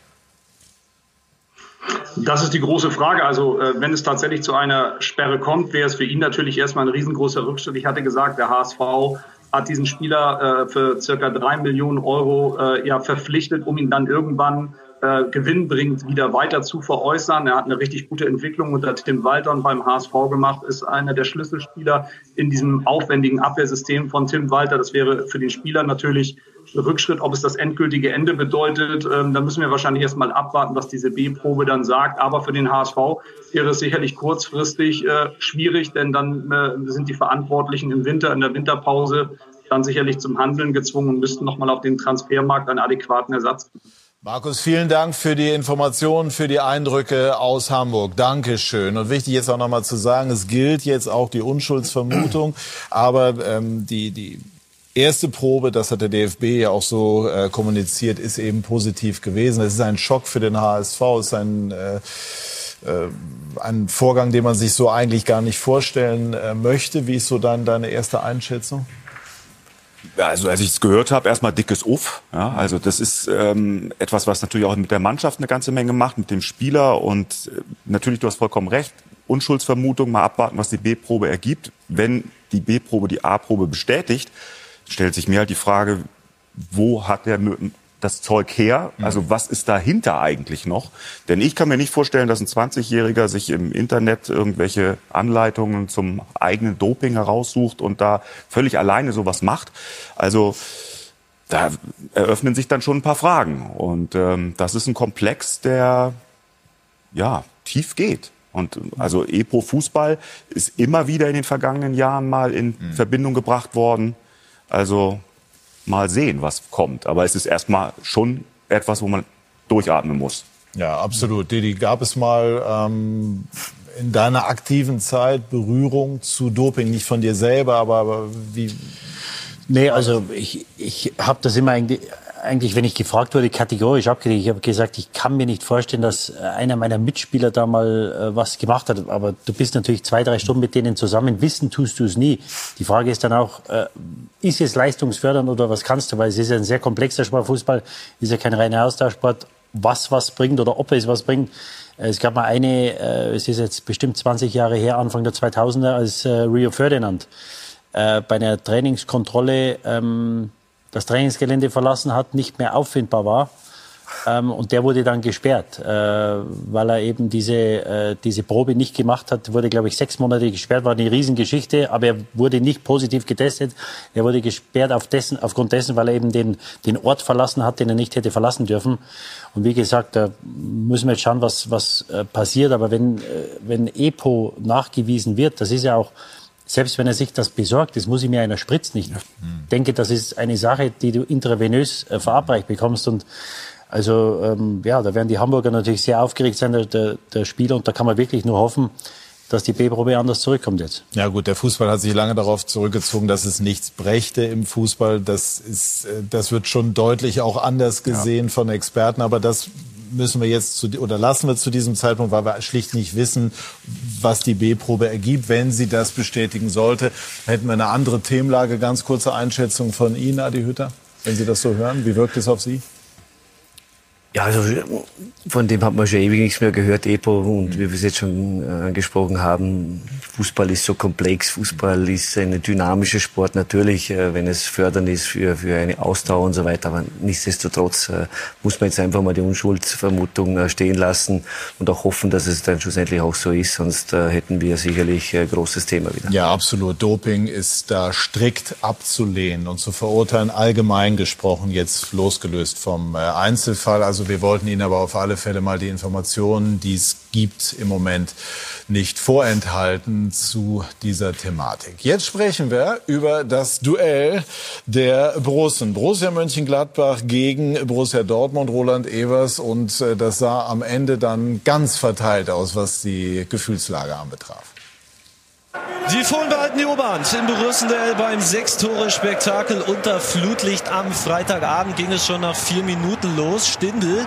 Das ist die große Frage. Also äh, wenn es tatsächlich zu einer Sperre kommt, wäre es für ihn natürlich erstmal ein riesengroßer Rückschritt. Ich hatte gesagt, der HSV hat diesen Spieler äh, für circa drei Millionen Euro äh, ja, verpflichtet, um ihn dann irgendwann äh, gewinnbringend wieder weiter zu veräußern. Er hat eine richtig gute Entwicklung unter Tim Walter und beim HSV gemacht, ist einer der Schlüsselspieler in diesem aufwendigen Abwehrsystem von Tim Walter. Das wäre für den Spieler natürlich Rückschritt. Ob es das endgültige Ende bedeutet, ähm, da müssen wir wahrscheinlich erstmal abwarten, was diese B-Probe dann sagt. Aber für den HSV wäre es sicherlich kurzfristig äh, schwierig, denn dann äh, sind die Verantwortlichen im Winter, in der Winterpause dann sicherlich zum Handeln gezwungen und müssten nochmal auf den Transfermarkt einen adäquaten Ersatz finden.
Markus, vielen Dank für die Informationen, für die Eindrücke aus Hamburg. Dankeschön. Und wichtig jetzt auch nochmal zu sagen, es gilt jetzt auch die Unschuldsvermutung, aber ähm, die, die erste Probe, das hat der DFB ja auch so äh, kommuniziert, ist eben positiv gewesen. Es ist ein Schock für den HSV, es ist ein äh, äh, ein Vorgang, den man sich so eigentlich gar nicht vorstellen äh, möchte. Wie ist so dann deine erste Einschätzung?
Also als ich es gehört habe, erstmal dickes Uff. Ja, also das ist ähm, etwas, was natürlich auch mit der Mannschaft eine ganze Menge macht, mit dem Spieler und äh, natürlich, du hast vollkommen recht, Unschuldsvermutung, mal abwarten, was die B-Probe ergibt. Wenn die B-Probe die A-Probe bestätigt, stellt sich mir halt die Frage, wo hat der das Zeug her? Also was ist dahinter eigentlich noch? Denn ich kann mir nicht vorstellen, dass ein 20-Jähriger sich im Internet irgendwelche Anleitungen zum eigenen Doping heraussucht und da völlig alleine sowas macht. Also da eröffnen sich dann schon ein paar Fragen. Und ähm, das ist ein Komplex, der ja tief geht. Und also Epo Fußball ist immer wieder in den vergangenen Jahren mal in mhm. Verbindung gebracht worden. Also mal sehen, was kommt. Aber es ist erstmal schon etwas, wo man durchatmen muss.
Ja, absolut. Didi, gab es mal ähm, in deiner aktiven Zeit Berührung zu Doping? Nicht von dir selber, aber, aber wie?
Nee, also ich, ich habe das immer eigentlich, eigentlich, wenn ich gefragt wurde, kategorisch abgelehnt. Ich habe gesagt, ich kann mir nicht vorstellen, dass einer meiner Mitspieler da mal äh, was gemacht hat. Aber du bist natürlich zwei, drei Stunden mit denen zusammen. Wissen tust du es nie. Die Frage ist dann auch, äh, ist es leistungsfördernd oder was kannst du? Weil es ist ja ein sehr komplexer Sport. Fußball ist ja kein reiner Austauschsport. Was was bringt oder ob es was bringt. Äh, es gab mal eine, äh, es ist jetzt bestimmt 20 Jahre her, Anfang der 2000er, als äh, Rio Ferdinand äh, bei einer Trainingskontrolle ähm, das Trainingsgelände verlassen hat, nicht mehr auffindbar war. Ähm, und der wurde dann gesperrt, äh, weil er eben diese, äh, diese Probe nicht gemacht hat. Wurde, glaube ich, sechs Monate gesperrt, war eine Riesengeschichte, aber er wurde nicht positiv getestet. Er wurde gesperrt auf dessen, aufgrund dessen, weil er eben den, den Ort verlassen hat, den er nicht hätte verlassen dürfen. Und wie gesagt, da müssen wir jetzt schauen, was, was äh, passiert. Aber wenn, äh, wenn EPO nachgewiesen wird, das ist ja auch selbst wenn er sich das besorgt, das muss ihm ja einer spritzen. Ich denke, das ist eine Sache, die du intravenös äh, verabreicht bekommst und also ähm, ja, da werden die Hamburger natürlich sehr aufgeregt sein, der, der, der Spieler, und da kann man wirklich nur hoffen, dass die B-Probe anders zurückkommt jetzt.
Ja gut, der Fußball hat sich lange darauf zurückgezogen, dass es nichts brächte im Fußball. Das, ist, äh, das wird schon deutlich auch anders gesehen ja. von Experten, aber das müssen wir jetzt zu, oder lassen wir zu diesem Zeitpunkt, weil wir schlicht nicht wissen, was die B-Probe ergibt. Wenn sie das bestätigen sollte, hätten wir eine andere Themenlage. Ganz kurze Einschätzung von Ihnen, Adi Hütter, wenn Sie das so hören. Wie wirkt es auf Sie?
Ja, also von dem hat man schon ewig nichts mehr gehört, Epo. Und wie wir es jetzt schon äh, angesprochen haben, Fußball ist so komplex. Fußball ist ein dynamischer Sport, natürlich, äh, wenn es fördernd ist für, für eine Ausdauer und so weiter. Aber nichtsdestotrotz äh, muss man jetzt einfach mal die Unschuldsvermutung stehen lassen und auch hoffen, dass es dann schlussendlich auch so ist. Sonst hätten wir sicherlich ein großes Thema wieder.
Ja, absolut. Doping ist da strikt abzulehnen und zu verurteilen, allgemein gesprochen, jetzt losgelöst vom Einzelfall. Also wir wollten Ihnen aber auf alle Fälle mal die Informationen, die es gibt im Moment, nicht vorenthalten zu dieser Thematik. Jetzt sprechen wir über das Duell der Borussen. Borussia Mönchengladbach gegen Borussia Dortmund, Roland Evers. Und äh, das sah am Ende dann ganz verteilt aus, was die Gefühlslage anbetraf.
Die Fohlen behalten die Oberhand im Borussenduell beim Sechs-Tore-Spektakel unter Flutlicht am Freitagabend ging es schon nach vier Minuten los. Stindl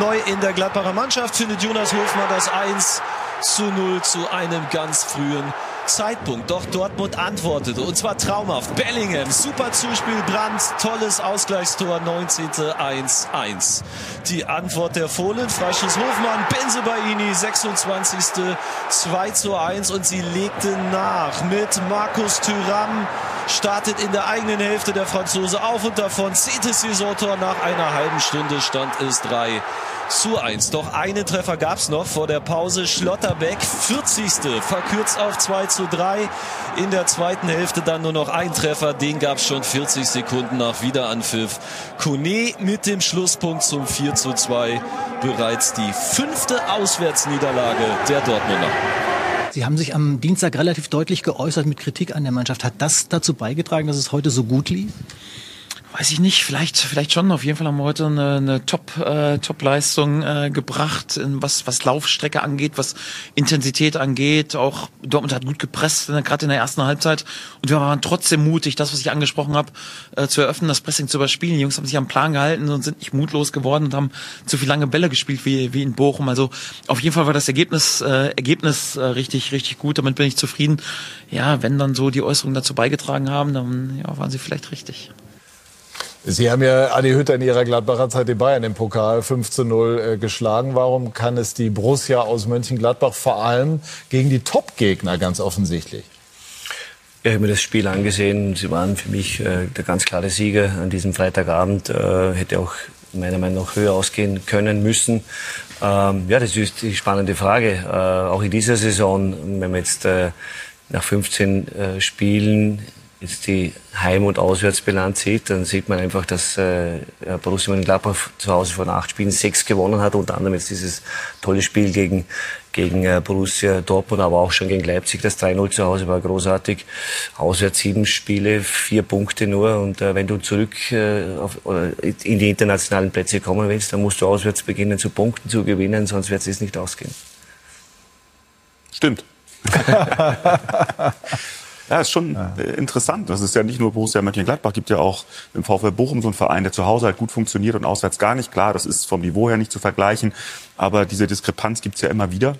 neu in der Gladbacher Mannschaft findet Jonas Hofmann das 1 zu 0 zu einem ganz frühen Zeitpunkt. Doch Dortmund antwortete und zwar traumhaft. Bellingham, super Zuspiel, Brandt, tolles Ausgleichstor, 19. 1-1. Die Antwort der Fohlen, Freischuss Hofmann, Benzebaini, 26. 2 zu 1 und sie legten nach mit Markus Thüram. Startet in der eigenen Hälfte der Franzose auf und davon zehntes Saisontor nach einer halben Stunde stand es 3 zu 1. Doch einen Treffer gab es noch vor der Pause. Schlotterbeck, 40. verkürzt auf 2 zu 3. In der zweiten Hälfte dann nur noch ein Treffer. Den gab es schon 40 Sekunden nach Wiederanpfiff. Kone mit dem Schlusspunkt zum 4 zu 2. Bereits die fünfte Auswärtsniederlage der Dortmunder.
Sie haben sich am Dienstag relativ deutlich geäußert mit Kritik an der Mannschaft. Hat das dazu beigetragen, dass es heute so gut lief?
Weiß ich nicht, vielleicht, vielleicht schon. Auf jeden Fall haben wir heute eine, eine Top, äh, Top-Leistung äh, gebracht, was, was Laufstrecke angeht, was Intensität angeht. Auch Dortmund hat gut gepresst, äh, gerade in der ersten Halbzeit. Und wir waren trotzdem mutig, das, was ich angesprochen habe, äh, zu eröffnen, das Pressing zu überspielen. Die Jungs haben sich am Plan gehalten und sind nicht mutlos geworden und haben zu viel lange Bälle gespielt wie, wie in Bochum. Also auf jeden Fall war das Ergebnis, äh, Ergebnis äh, richtig, richtig gut. Damit bin ich zufrieden. Ja, wenn dann so die Äußerungen dazu beigetragen haben, dann ja, waren sie vielleicht richtig.
Sie haben ja Adi Hütter in Ihrer Gladbacher Zeit die Bayern im Pokal 5 zu 0 äh, geschlagen. Warum kann es die Borussia aus Mönchengladbach vor allem gegen die Top-Gegner ganz offensichtlich?
ich habe mir das Spiel angesehen. Sie waren für mich äh, der ganz klare Sieger an diesem Freitagabend. Äh, hätte auch meiner Meinung nach höher ausgehen können müssen. Ähm, ja, das ist die spannende Frage. Äh, auch in dieser Saison, wenn wir jetzt äh, nach 15 äh, Spielen jetzt die Heim- und Auswärtsbilanz sieht, dann sieht man einfach, dass äh, Borussia Mönchengladbach zu Hause von acht Spielen sechs gewonnen hat, unter anderem jetzt dieses tolle Spiel gegen, gegen äh, Borussia Dortmund, aber auch schon gegen Leipzig. Das 3-0 zu Hause war großartig. Auswärts sieben Spiele, vier Punkte nur. Und äh, wenn du zurück äh, auf, oder in die internationalen Plätze kommen willst, dann musst du auswärts beginnen zu punkten, zu gewinnen, sonst wird es nicht ausgehen.
Stimmt. [laughs] Ja, ist schon ja. Äh, interessant. Das ist ja nicht nur Borussia Mönchengladbach, gibt ja auch im VfL Bochum so einen Verein, der zu Hause halt gut funktioniert und auswärts gar nicht. Klar, das ist vom Niveau her nicht zu vergleichen, aber diese Diskrepanz gibt's ja immer wieder.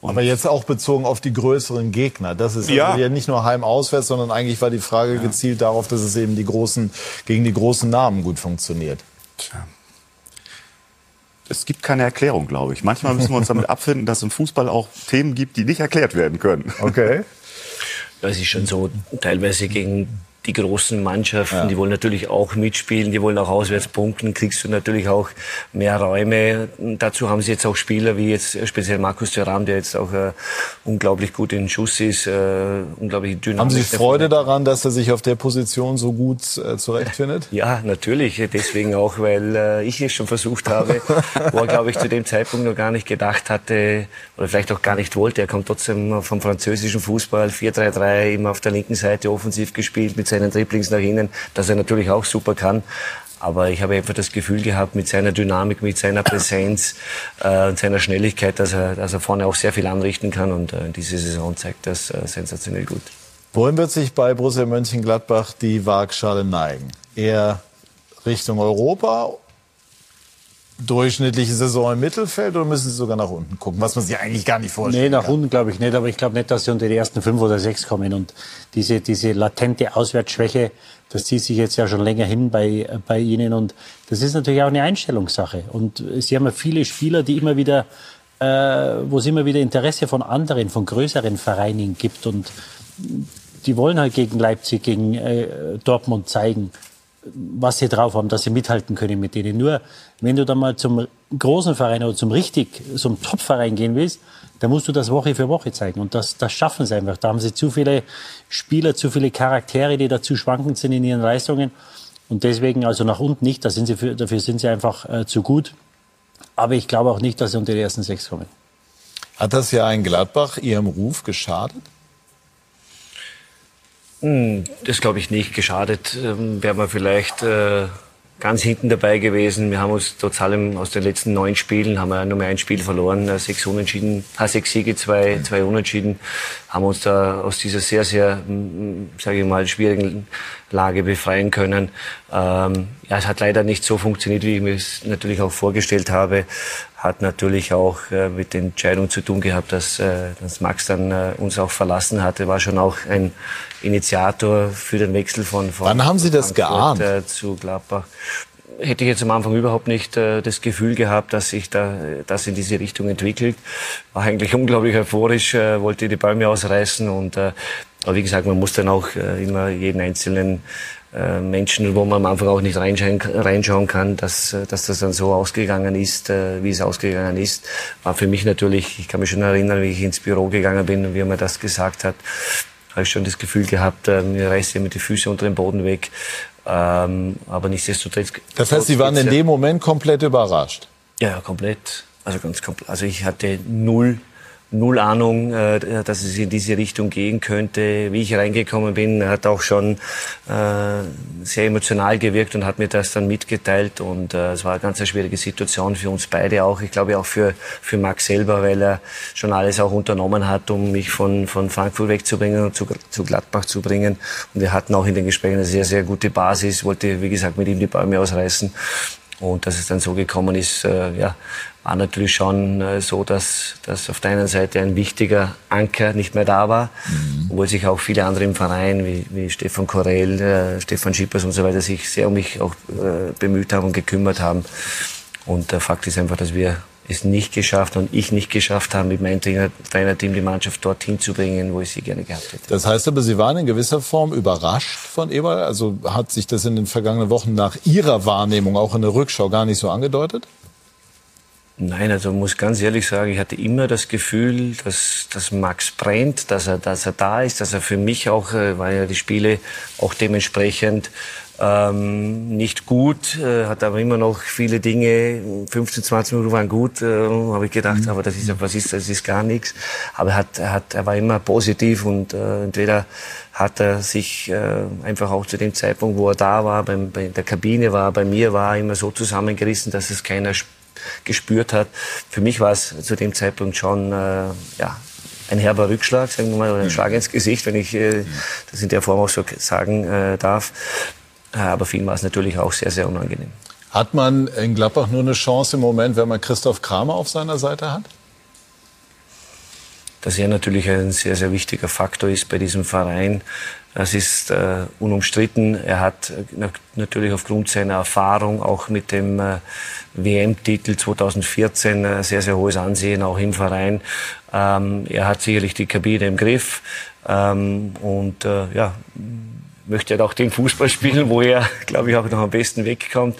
Und aber jetzt auch bezogen auf die größeren Gegner. Das ist ja, also nicht nur heim-auswärts, sondern eigentlich war die Frage ja. gezielt darauf, dass es eben die großen, gegen die großen Namen gut funktioniert. Tja.
Es gibt keine Erklärung, glaube ich. Manchmal müssen wir uns damit [laughs] abfinden, dass es im Fußball auch Themen gibt, die nicht erklärt werden können.
Okay. [laughs]
Es ist schon so, teilweise gegen die großen Mannschaften, ja. die wollen natürlich auch mitspielen, die wollen auch auswärts punkten, kriegst du natürlich auch mehr Räume. Dazu haben sie jetzt auch Spieler wie jetzt speziell Markus Thuram, der jetzt auch äh, unglaublich gut in Schuss ist, äh, unglaublich
dynamisch. Haben Sie Freude daran, dass er sich auf der Position so gut äh, zurechtfindet? [laughs]
Ja, natürlich. Deswegen auch, weil äh, ich es schon versucht habe, wo er, glaube ich, zu dem Zeitpunkt noch gar nicht gedacht hatte oder vielleicht auch gar nicht wollte. Er kommt trotzdem vom französischen Fußball, 4-3-3, immer auf der linken Seite offensiv gespielt mit seinen Dribblings nach innen, dass er natürlich auch super kann. Aber ich habe einfach das Gefühl gehabt, mit seiner Dynamik, mit seiner Präsenz äh, und seiner Schnelligkeit, dass er, dass er vorne auch sehr viel anrichten kann. Und äh, diese Saison zeigt das äh, sensationell gut.
Wohin wird sich bei Borussia Mönchengladbach die Waagschale neigen? Eher Richtung Europa durchschnittliche Saison im Mittelfeld oder müssen Sie sogar nach unten gucken, was man sich eigentlich gar nicht vorstellt?
Nee, nach kann. unten glaube ich nicht, aber ich glaube nicht, dass sie unter die ersten fünf oder sechs kommen. Und diese, diese latente Auswärtsschwäche, das zieht sich jetzt ja schon länger hin bei, bei Ihnen. Und das ist natürlich auch eine Einstellungssache. Und Sie haben ja viele Spieler, die immer wieder, äh, wo es immer wieder Interesse von anderen, von größeren Vereinen gibt. Und die wollen halt gegen Leipzig, gegen äh, Dortmund zeigen, was sie drauf haben, dass sie mithalten können mit denen. Nur, wenn du dann mal zum großen Verein oder zum richtig, zum Top-Verein gehen willst, dann musst du das Woche für Woche zeigen. Und das, das schaffen sie einfach. Da haben sie zu viele Spieler, zu viele Charaktere, die dazu schwankend sind in ihren Leistungen. Und deswegen also nach unten nicht. Da sind sie für, dafür sind sie einfach äh, zu gut. Aber ich glaube auch nicht, dass sie unter die ersten sechs kommen.
Hat das ja in Gladbach ihrem Ruf geschadet?
Hm, das glaube ich nicht geschadet. Ähm, Wäre man vielleicht äh, ganz hinten dabei gewesen. Wir haben uns trotz allem aus den letzten neun Spielen haben wir nur mehr ein Spiel verloren, äh, sechs Unentschieden, äh, sechs Siege, zwei, zwei Unentschieden, haben uns da aus dieser sehr, sehr, sage ich mal, schwierigen Lage befreien können. Ähm, ja, es hat leider nicht so funktioniert, wie ich mir es natürlich auch vorgestellt habe. Hat natürlich auch äh, mit der Entscheidung zu tun gehabt, dass, äh, dass Max dann äh, uns auch verlassen hatte. War schon auch ein Initiator für den Wechsel von, von
Wann haben Sie das
Frankfurt,
geahnt?
Äh, zu Gladbach hätte ich jetzt am Anfang überhaupt nicht äh, das Gefühl gehabt, dass sich da das in diese Richtung entwickelt. War eigentlich unglaublich euphorisch, äh, wollte die Bäume ausreißen und äh, aber wie gesagt, man muss dann auch äh, immer jeden einzelnen äh, Menschen, wo man am Anfang auch nicht reinschauen, reinschauen kann, dass, äh, dass das dann so ausgegangen ist, äh, wie es ausgegangen ist. War für mich natürlich, ich kann mich schon erinnern, wie ich ins Büro gegangen bin und wie er mir das gesagt hat, habe ich schon das Gefühl gehabt, äh, mir reißt jemand die Füße unter den Boden weg. Ähm, aber nichtsdestotrotz.
Das heißt, Sie waren in dem Moment komplett überrascht?
Ja, komplett. Also ganz komplett. Also ich hatte null null Ahnung, äh, dass es in diese Richtung gehen könnte. Wie ich reingekommen bin, hat auch schon äh, sehr emotional gewirkt und hat mir das dann mitgeteilt. Und äh, es war eine ganz schwierige Situation für uns beide auch. Ich glaube auch für, für Max selber, weil er schon alles auch unternommen hat, um mich von, von Frankfurt wegzubringen und zu, zu Gladbach zu bringen. Und wir hatten auch in den Gesprächen eine sehr, sehr gute Basis. Wollte, wie gesagt, mit ihm die Bäume ausreißen. Und dass es dann so gekommen ist, äh, ja, war natürlich schon äh, so, dass, dass auf der einen Seite ein wichtiger Anker nicht mehr da war, mhm. obwohl sich auch viele andere im Verein, wie, wie Stefan Korell, äh, Stefan Schippers und so weiter, sich sehr um mich auch äh, bemüht haben und gekümmert haben. Und der Fakt ist einfach, dass wir es nicht geschafft und ich nicht geschafft haben, mit meinem Trainer, Trainerteam die Mannschaft dorthin zu bringen, wo ich sie gerne gehabt hätte.
Das heißt aber, Sie waren in gewisser Form überrascht von Eberl? Also hat sich das in den vergangenen Wochen nach Ihrer Wahrnehmung auch in der Rückschau gar nicht so angedeutet?
Nein, also muss ganz ehrlich sagen, ich hatte immer das Gefühl, dass, dass Max brennt, dass er, dass er da ist, dass er für mich auch, äh, weil ja die Spiele auch dementsprechend ähm, nicht gut, äh, hat aber immer noch viele Dinge, 15, 20 Minuten waren gut, äh, habe ich gedacht, mhm. aber das ist, was ist, das ist gar nichts. Aber er, hat, er, hat, er war immer positiv und äh, entweder hat er sich äh, einfach auch zu dem Zeitpunkt, wo er da war, beim, bei der Kabine war, bei mir war, immer so zusammengerissen, dass es keiner gespürt hat. Für mich war es zu dem Zeitpunkt schon äh, ja, ein herber Rückschlag, sagen wir mal, oder ein mhm. Schlag ins Gesicht, wenn ich äh, das in der Form auch so sagen äh, darf. Äh, aber für ihn war es natürlich auch sehr, sehr unangenehm.
Hat man in Gladbach nur eine Chance im Moment, wenn man Christoph Kramer auf seiner Seite hat?
Dass er natürlich ein sehr, sehr wichtiger Faktor ist bei diesem Verein. Das ist äh, unumstritten. Er hat äh, natürlich aufgrund seiner Erfahrung auch mit dem äh, WM-Titel 2014 äh, sehr, sehr hohes Ansehen auch im Verein. Ähm, er hat sicherlich die Kabine im Griff. Ähm, und äh, ja, möchte halt auch den Fußball spielen, wo er, glaube ich, auch noch am besten wegkommt.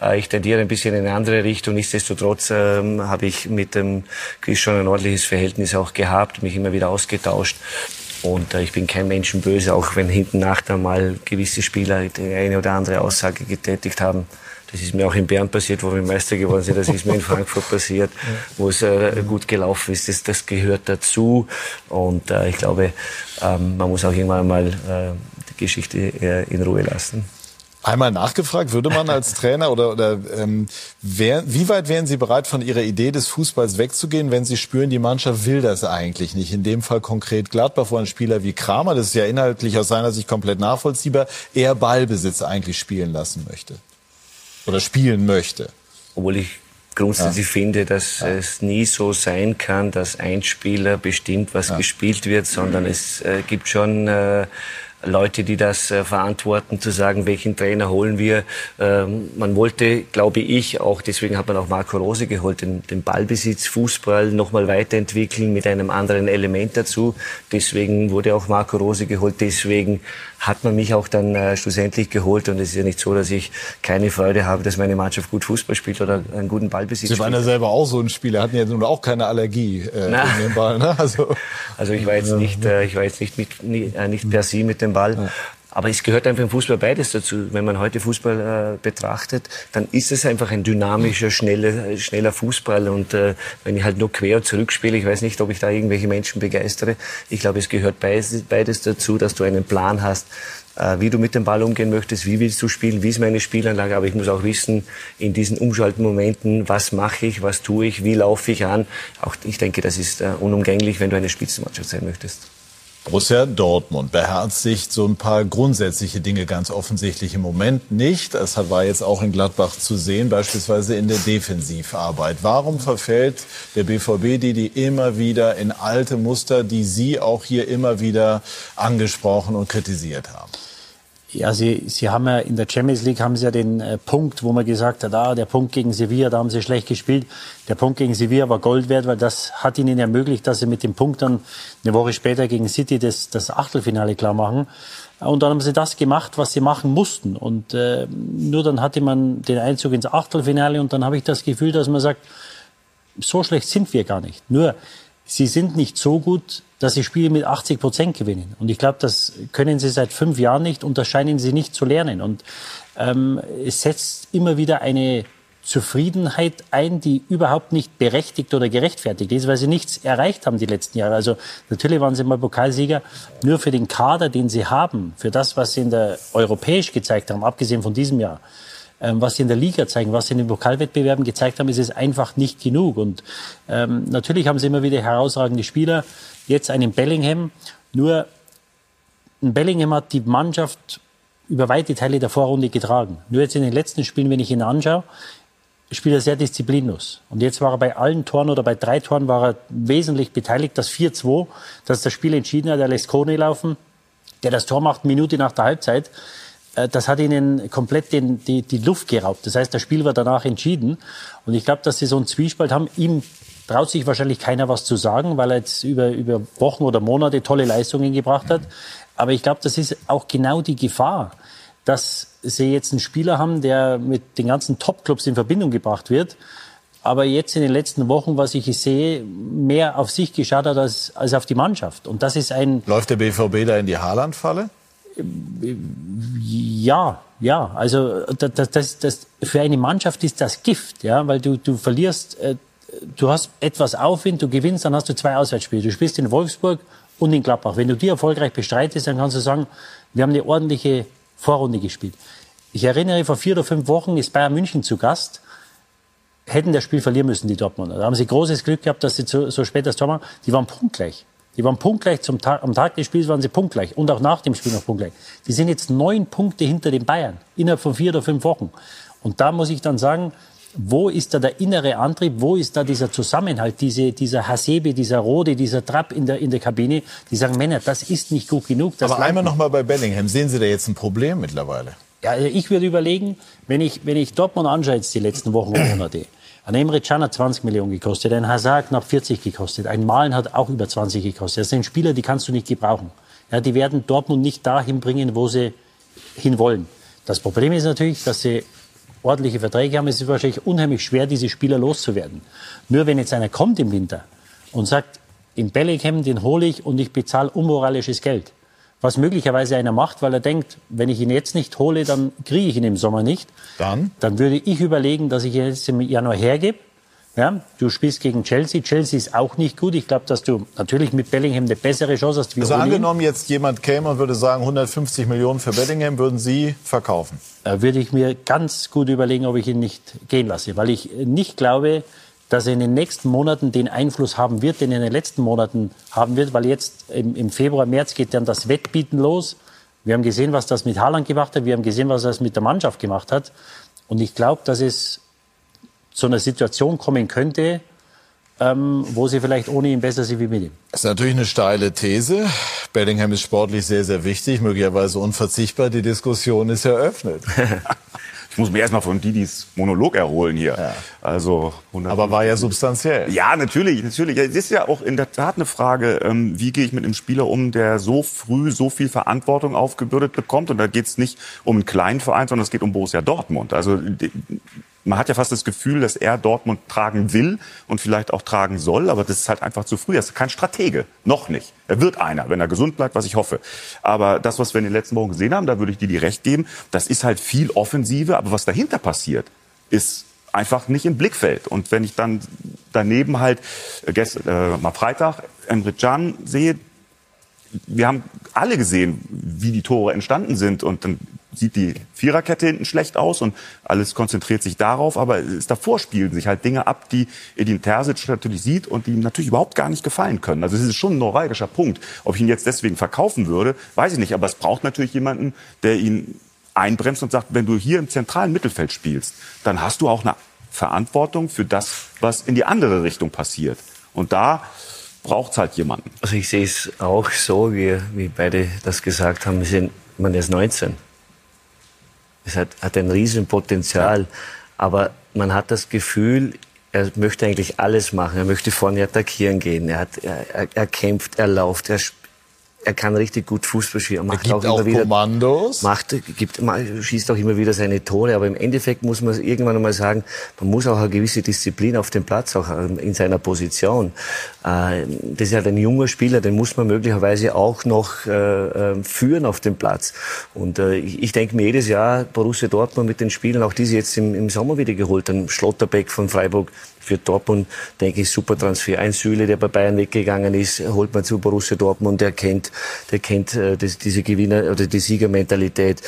Äh, ich tendiere ein bisschen in eine andere Richtung. Nichtsdestotrotz ähm, habe ich mit dem Chris schon ein ordentliches Verhältnis auch gehabt, mich immer wieder ausgetauscht. Und äh, ich bin kein Menschenböse, auch wenn hinten nach dann mal gewisse Spieler die eine oder andere Aussage getätigt haben. Das ist mir auch in Bern passiert, wo wir Meister geworden sind. Das ist mir in Frankfurt passiert, wo es äh, gut gelaufen ist. Das, das gehört dazu. Und äh, ich glaube, ähm, man muss auch irgendwann mal äh, die Geschichte äh, in Ruhe lassen.
Einmal nachgefragt, würde man als [laughs] Trainer oder, oder ähm, wär, wie weit wären Sie bereit, von Ihrer Idee des Fußballs wegzugehen, wenn Sie spüren, die Mannschaft will das eigentlich nicht? In dem Fall konkret Gladbach, wo ein Spieler wie Kramer, das ist ja inhaltlich aus seiner Sicht komplett nachvollziehbar, eher Ballbesitz eigentlich spielen lassen möchte oder spielen möchte.
Obwohl ich grundsätzlich ja. finde, dass ja. es nie so sein kann, dass ein Spieler bestimmt, was ja. gespielt wird, sondern es äh, gibt schon äh, Leute, die das äh, verantworten, zu sagen, welchen Trainer holen wir. Ähm, man wollte, glaube ich, auch, deswegen hat man auch Marco Rose geholt, den, den Ballbesitz, Fußball nochmal weiterentwickeln mit einem anderen Element dazu. Deswegen wurde auch Marco Rose geholt. Deswegen hat man mich auch dann äh, schlussendlich geholt. Und es ist ja nicht so, dass ich keine Freude habe, dass meine Mannschaft gut Fußball spielt oder einen guten Ballbesitz
Sie waren ja selber auch so ein Spieler, hatten ja nun auch keine Allergie äh, gegen den Ball. Ne? [laughs]
Also, also ich war jetzt nicht, äh, ich war jetzt nicht, mit, nicht, äh, nicht per se mit dem Ball. Aber es gehört einfach im Fußball beides dazu. Wenn man heute Fußball äh, betrachtet, dann ist es einfach ein dynamischer, schneller, schneller Fußball. Und äh, wenn ich halt nur quer zurückspiele, ich weiß nicht, ob ich da irgendwelche Menschen begeistere. Ich glaube, es gehört beides, beides dazu, dass du einen Plan hast, äh, wie du mit dem Ball umgehen möchtest, wie willst du spielen, wie ist meine Spielanlage. Aber ich muss auch wissen, in diesen Umschaltmomenten, was mache ich, was tue ich, wie laufe ich an. Auch ich denke, das ist äh, unumgänglich, wenn du eine Spitzenmannschaft sein möchtest.
Borussia Dortmund beherzigt so ein paar grundsätzliche Dinge ganz offensichtlich im Moment nicht. Das war jetzt auch in Gladbach zu sehen, beispielsweise in der Defensivarbeit. Warum verfällt der BVB die, die immer wieder in alte Muster, die Sie auch hier immer wieder angesprochen und kritisiert haben?
Ja, Sie, Sie haben ja in der Champions League haben Sie ja den äh, Punkt, wo man gesagt hat, ah, der Punkt gegen Sevilla, da haben Sie schlecht gespielt. Der Punkt gegen Sevilla war Gold wert, weil das hat Ihnen ermöglicht, dass Sie mit dem Punkt dann eine Woche später gegen City das, das Achtelfinale klar machen. Und dann haben Sie das gemacht, was Sie machen mussten. Und äh, nur dann hatte man den Einzug ins Achtelfinale und dann habe ich das Gefühl, dass man sagt, so schlecht sind wir gar nicht. Nur, Sie sind nicht so gut, dass sie Spiele mit 80 Prozent gewinnen. Und ich glaube, das können sie seit fünf Jahren nicht und das scheinen sie nicht zu lernen. Und ähm, es setzt immer wieder eine Zufriedenheit ein, die überhaupt nicht berechtigt oder gerechtfertigt ist, weil sie nichts erreicht haben die letzten Jahre. Also natürlich waren sie mal Pokalsieger, nur für den Kader, den sie haben, für das, was sie in der europäisch gezeigt haben, abgesehen von diesem Jahr, ähm, was sie in der Liga zeigen, was sie in den Pokalwettbewerben gezeigt haben, ist es einfach nicht genug. Und ähm, natürlich haben sie immer wieder herausragende Spieler. Jetzt einen Bellingham. Nur ein Bellingham hat die Mannschaft über weite Teile der Vorrunde getragen. Nur jetzt in den letzten Spielen, wenn ich ihn anschaue, spielt er sehr disziplinlos. Und jetzt war er bei allen Toren oder bei drei Toren war er wesentlich beteiligt. Das 4-2, das das Spiel entschieden hat, er lässt Kone laufen, der das Tor macht, Minute nach der Halbzeit. Äh, das hat ihnen komplett den, die, die Luft geraubt. Das heißt, das Spiel war danach entschieden. Und ich glaube, dass sie so einen Zwiespalt haben. Ihm traut sich wahrscheinlich keiner was zu sagen, weil er jetzt über, über Wochen oder Monate tolle Leistungen gebracht hat. Aber ich glaube, das ist auch genau die Gefahr, dass sie jetzt einen Spieler haben, der mit den ganzen Top-Clubs in Verbindung gebracht wird. Aber jetzt in den letzten Wochen, was ich sehe, mehr auf sich geschaut hat als, als auf die Mannschaft. Und das ist ein.
Läuft der BVB da in die Haaland-Falle?
Ja, ja. Also das, das, das, für eine Mannschaft ist das Gift, ja, weil du, du verlierst, äh, du hast etwas Aufwind, du gewinnst, dann hast du zwei Auswärtsspiele. Du spielst in Wolfsburg und in Gladbach. Wenn du die erfolgreich bestreitest, dann kannst du sagen, wir haben eine ordentliche Vorrunde gespielt. Ich erinnere, vor vier oder fünf Wochen ist Bayern München zu Gast. Hätten das Spiel verlieren müssen, die Dortmunder. Da haben sie großes Glück gehabt, dass sie so, so spät das Tor machen. Die waren punktgleich. Die waren punktgleich zum Tag, am Tag des Spiels waren sie punktgleich und auch nach dem Spiel noch punktgleich. Die sind jetzt neun Punkte hinter den Bayern innerhalb von vier oder fünf Wochen. Und da muss ich dann sagen, wo ist da der innere Antrieb? Wo ist da dieser Zusammenhalt, diese, dieser Hasebe, dieser Rode, dieser Trapp in der, in der Kabine? Die sagen, Männer, das ist nicht gut genug.
Aber einmal noch mal bei Bellingham. Sehen Sie da jetzt ein Problem mittlerweile?
Ja, also ich würde überlegen, wenn ich, wenn ich Dortmund anschaue jetzt die letzten Wochen und Monate, ein Emre Can hat 20 Millionen gekostet, ein Hazard knapp 40 gekostet, ein Malen hat auch über 20 gekostet. Das sind Spieler, die kannst du nicht gebrauchen. Ja, die werden Dortmund nicht dahin bringen, wo sie hin wollen. Das Problem ist natürlich, dass sie ordentliche Verträge haben. Es ist wahrscheinlich unheimlich schwer, diese Spieler loszuwerden. Nur wenn jetzt einer kommt im Winter und sagt, in Bellingham, den hole ich und ich bezahle unmoralisches Geld. Was möglicherweise einer macht, weil er denkt, wenn ich ihn jetzt nicht hole, dann kriege ich ihn im Sommer nicht.
Dann?
Dann würde ich überlegen, dass ich ihn jetzt im Januar hergebe. Ja, du spielst gegen Chelsea. Chelsea ist auch nicht gut. Ich glaube, dass du natürlich mit Bellingham eine bessere Chance hast. Wie
Also
ihn.
angenommen, jetzt jemand käme und würde sagen, 150 Millionen für Bellingham würden Sie verkaufen.
äh, würde ich mir ganz gut überlegen, ob ich ihn nicht gehen lasse, weil ich nicht glaube, dass er in den nächsten Monaten den Einfluss haben wird, den er in den letzten Monaten haben wird, weil jetzt im, im Februar, März geht dann das Wettbieten los. Wir haben gesehen, was das mit Haaland gemacht hat, wir haben gesehen, was das mit der Mannschaft gemacht hat. Und ich glaube, dass es zu einer Situation kommen könnte, ähm, wo sie vielleicht ohne ihn besser sind wie mit ihm.
Das ist natürlich eine steile These. Bellingham ist sportlich sehr, sehr wichtig, möglicherweise unverzichtbar. Die Diskussion ist eröffnet. [laughs]
Ich muss mich erstmal von Didis Monolog erholen hier. Also 100
Aber war ja substanziell.
Ja, natürlich, natürlich. Es ist ja auch in der Tat eine Frage, ähm, wie gehe ich mit einem Spieler um, der so früh so viel Verantwortung aufgebürdet bekommt. Und da geht es nicht um einen kleinen Verein, sondern es geht um Borussia Dortmund. Also man hat ja fast das Gefühl, dass er Dortmund tragen will und vielleicht auch tragen soll, aber das ist halt einfach zu früh. Er ist kein Stratege, noch nicht. Er wird einer, wenn er gesund bleibt, was ich hoffe. Aber das, was wir in den letzten Wochen gesehen haben, da würde ich dir die recht geben, das ist halt viel Offensive, aber was dahinter passiert, ist einfach nicht im Blickfeld. Und wenn ich dann daneben halt äh, gest, äh, mal Freitag Emre Can sehe, wir haben alle gesehen, wie die Tore entstanden sind und dann sieht die Viererkette hinten schlecht aus und alles konzentriert sich darauf, aber es davor spielen sich halt Dinge ab, die Edin Terzic natürlich sieht und die ihm natürlich überhaupt gar nicht gefallen können. Also es ist schon ein neuralgischer Punkt. Ob ich ihn jetzt deswegen verkaufen würde, weiß ich nicht, aber es braucht natürlich jemanden, der ihn einbremst und sagt, wenn du hier im zentralen Mittelfeld spielst, dann hast du auch eine Verantwortung für das, was in die andere Richtung passiert. Und da braucht es halt jemanden.
Also ich sehe es auch so, wie, wie beide das gesagt haben. Wir sind, man ist 19. Es hat, hat ein Riesenpotenzial. Aber man hat das Gefühl, er möchte eigentlich alles machen. Er möchte vorne attackieren gehen. Er, hat, er, er, kämpft, er läuft, er, sp- er kann richtig gut Fußball spielen. Er
Er
macht
gibt
auch
auch
immer wieder
Kommandos.
macht, gibt, schießt auch immer wieder seine Tore, aber im Endeffekt muss man irgendwann einmal sagen, man muss auch eine gewisse Disziplin auf dem Platz, auch ähm, in seiner Position. Äh, Das ist halt ein junger Spieler, den muss man möglicherweise auch noch äh, äh, führen auf dem Platz. Und äh, ich, denke mir jedes Jahr, Borussia Dortmund mit den Spielern, auch die sie jetzt im, im Sommer wieder geholt haben, Schlotterbeck von Freiburg, für Dortmund, denke ich, super Transfer. Ein Süle, der bei Bayern weggegangen ist, holt man zu Borussia Dortmund, der kennt, der kennt äh, das, diese Gewinner- oder die Siegermentalität.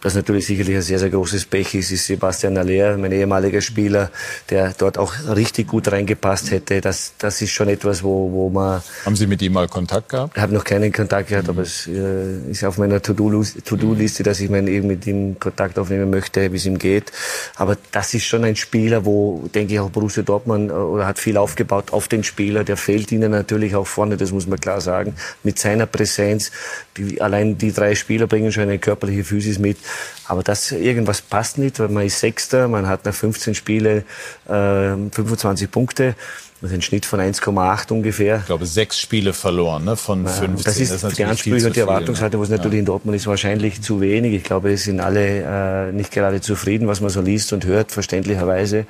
Was natürlich sicherlich ein sehr, sehr großes Pech ist, ist Sebastian Aller, mein ehemaliger Spieler, der dort auch richtig gut reingepasst hätte. Das, das ist schon etwas, wo, wo man
Haben Sie mit ihm mal Kontakt gehabt?
ich habe noch keinen Kontakt gehabt, aber es äh, ist auf meiner To-Do-Liste, To dass ich mal eben mit ihm Kontakt aufnehmen möchte, wie es ihm geht. Aber das ist schon ein Spieler, wo, denke ich, auch Borussia Dortmund äh, oder hat viel aufgebaut auf den Spieler. Der fehlt ihnen natürlich auch vorne, das muss man klar sagen. Mit seiner Präsenz, die, allein die drei Spieler bringen schon eine körperliche Physis mit. Aber das, irgendwas passt nicht, weil man ist Sechster, man hat nach 15 Spiele äh, 25 Punkte. Das ist ein Schnitt von 1,8 ungefähr.
Ich glaube, sechs Spiele verloren ne? von 15.
Das ist,
natürlich
die Ansprüche und die Erwartungshaltung, was natürlich in Dortmund ist, wahrscheinlich zu wenig. Ich glaube, es sind alle äh, nicht gerade zufrieden, was man so liest und hört, verständlicherweise.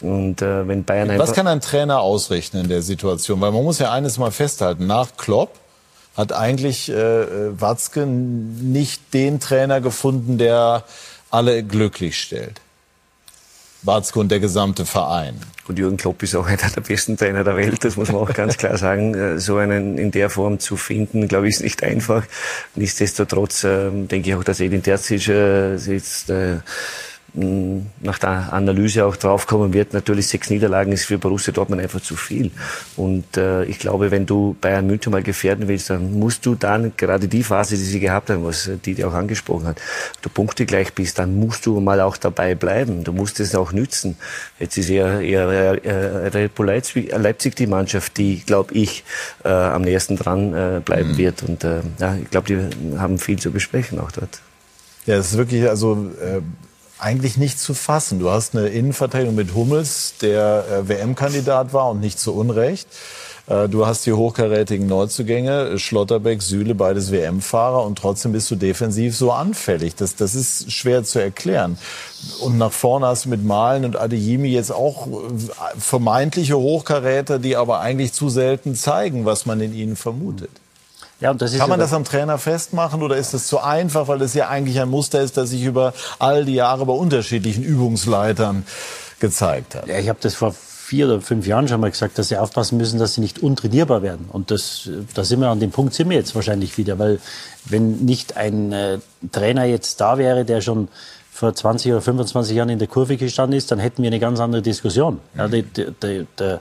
Und äh, wenn Bayern
Was kann ein Trainer ausrichten in der Situation? Weil man muss ja eines mal festhalten. Nach Klopp hat eigentlich äh, äh, Watzke nicht den Trainer gefunden, der alle glücklich stellt. Watzke und der gesamte Verein.
Und Jürgen Klopp ist auch [laughs] einer der besten Trainer der Welt, das muss man auch ganz klar sagen. Äh, So einen in der Form zu finden, glaube ich, ist nicht einfach. Nichtsdestotrotz ähm, denke ich auch, dass Edin Terzic äh, jetzt äh, nach der Analyse auch draufkommen wird. Natürlich sechs Niederlagen ist für Borussia Dortmund einfach zu viel. Und äh, ich glaube, wenn du Bayern München mal gefährden willst, dann musst du dann gerade die Phase, die sie gehabt haben, was äh, die auch angesprochen hat, du Punkte gleich bist, dann musst du mal auch dabei bleiben. Du musst es auch nützen. Jetzt ist eher, eher, eher Red Bull Leipzig, Leipzig die Mannschaft, die, glaube ich, äh, am nächsten dran äh, bleiben wird. Und äh, ja, ich glaube, die haben viel zu besprechen auch dort.
Ja, es ist wirklich also äh, eigentlich nicht zu fassen. Du hast eine Innenverteidigung mit Hummels, der äh, WM-Kandidat war und nicht zu Unrecht. Äh, du hast die hochkarätigen Neuzugänge, Schlotterbeck, Süle, beides WM-Fahrer und trotzdem bist du defensiv so anfällig. Das, das ist schwer zu erklären. Und nach vorne hast du mit Malen und Adeyemi jetzt auch äh, vermeintliche Hochkaräter, die aber eigentlich zu selten zeigen, was man in ihnen vermutet. Ja, das Kann man das am Trainer festmachen oder ist das zu einfach, weil es ja eigentlich ein Muster ist, das sich über all die Jahre bei unterschiedlichen Übungsleitern gezeigt hat?
Ja, ich habe das vor vier oder fünf Jahren schon mal gesagt, dass sie aufpassen müssen, dass sie nicht untrainierbar werden. Und das, da sind wir an dem Punkt, sind wir jetzt wahrscheinlich wieder, weil wenn nicht ein äh, Trainer jetzt da wäre, der schon vor 20 oder 25 Jahren in der Kurve gestanden ist, dann hätten wir eine ganz andere Diskussion. Ja, die, die, der,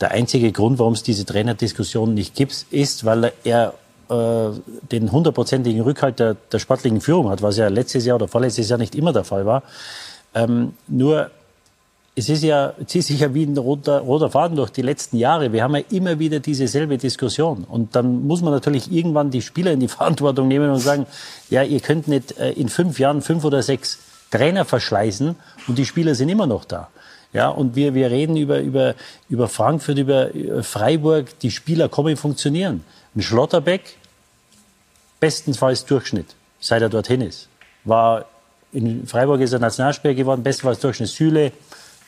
der einzige Grund, warum es diese Trainerdiskussion nicht gibt, ist, weil er den hundertprozentigen Rückhalt der, der sportlichen Führung hat, was ja letztes Jahr oder vorletztes Jahr nicht immer der Fall war. Ähm, nur es ist ja, zieht sich ja wie ein roter, roter Faden durch die letzten Jahre. Wir haben ja immer wieder dieselbe Diskussion. Und dann muss man natürlich irgendwann die Spieler in die [laughs] Verantwortung nehmen und sagen, ja, ihr könnt nicht äh, in fünf Jahren fünf oder sechs Trainer verschleißen und die Spieler sind immer noch da. Ja, und wir, wir reden über, über, über Frankfurt, über Freiburg, die Spieler kommen funktionieren. Ein Schlotterbeck, bestenfalls Durchschnitt, seit er dorthin ist. War in Freiburg ist er Nationalspieler geworden, bestenfalls Durchschnitt. Süle,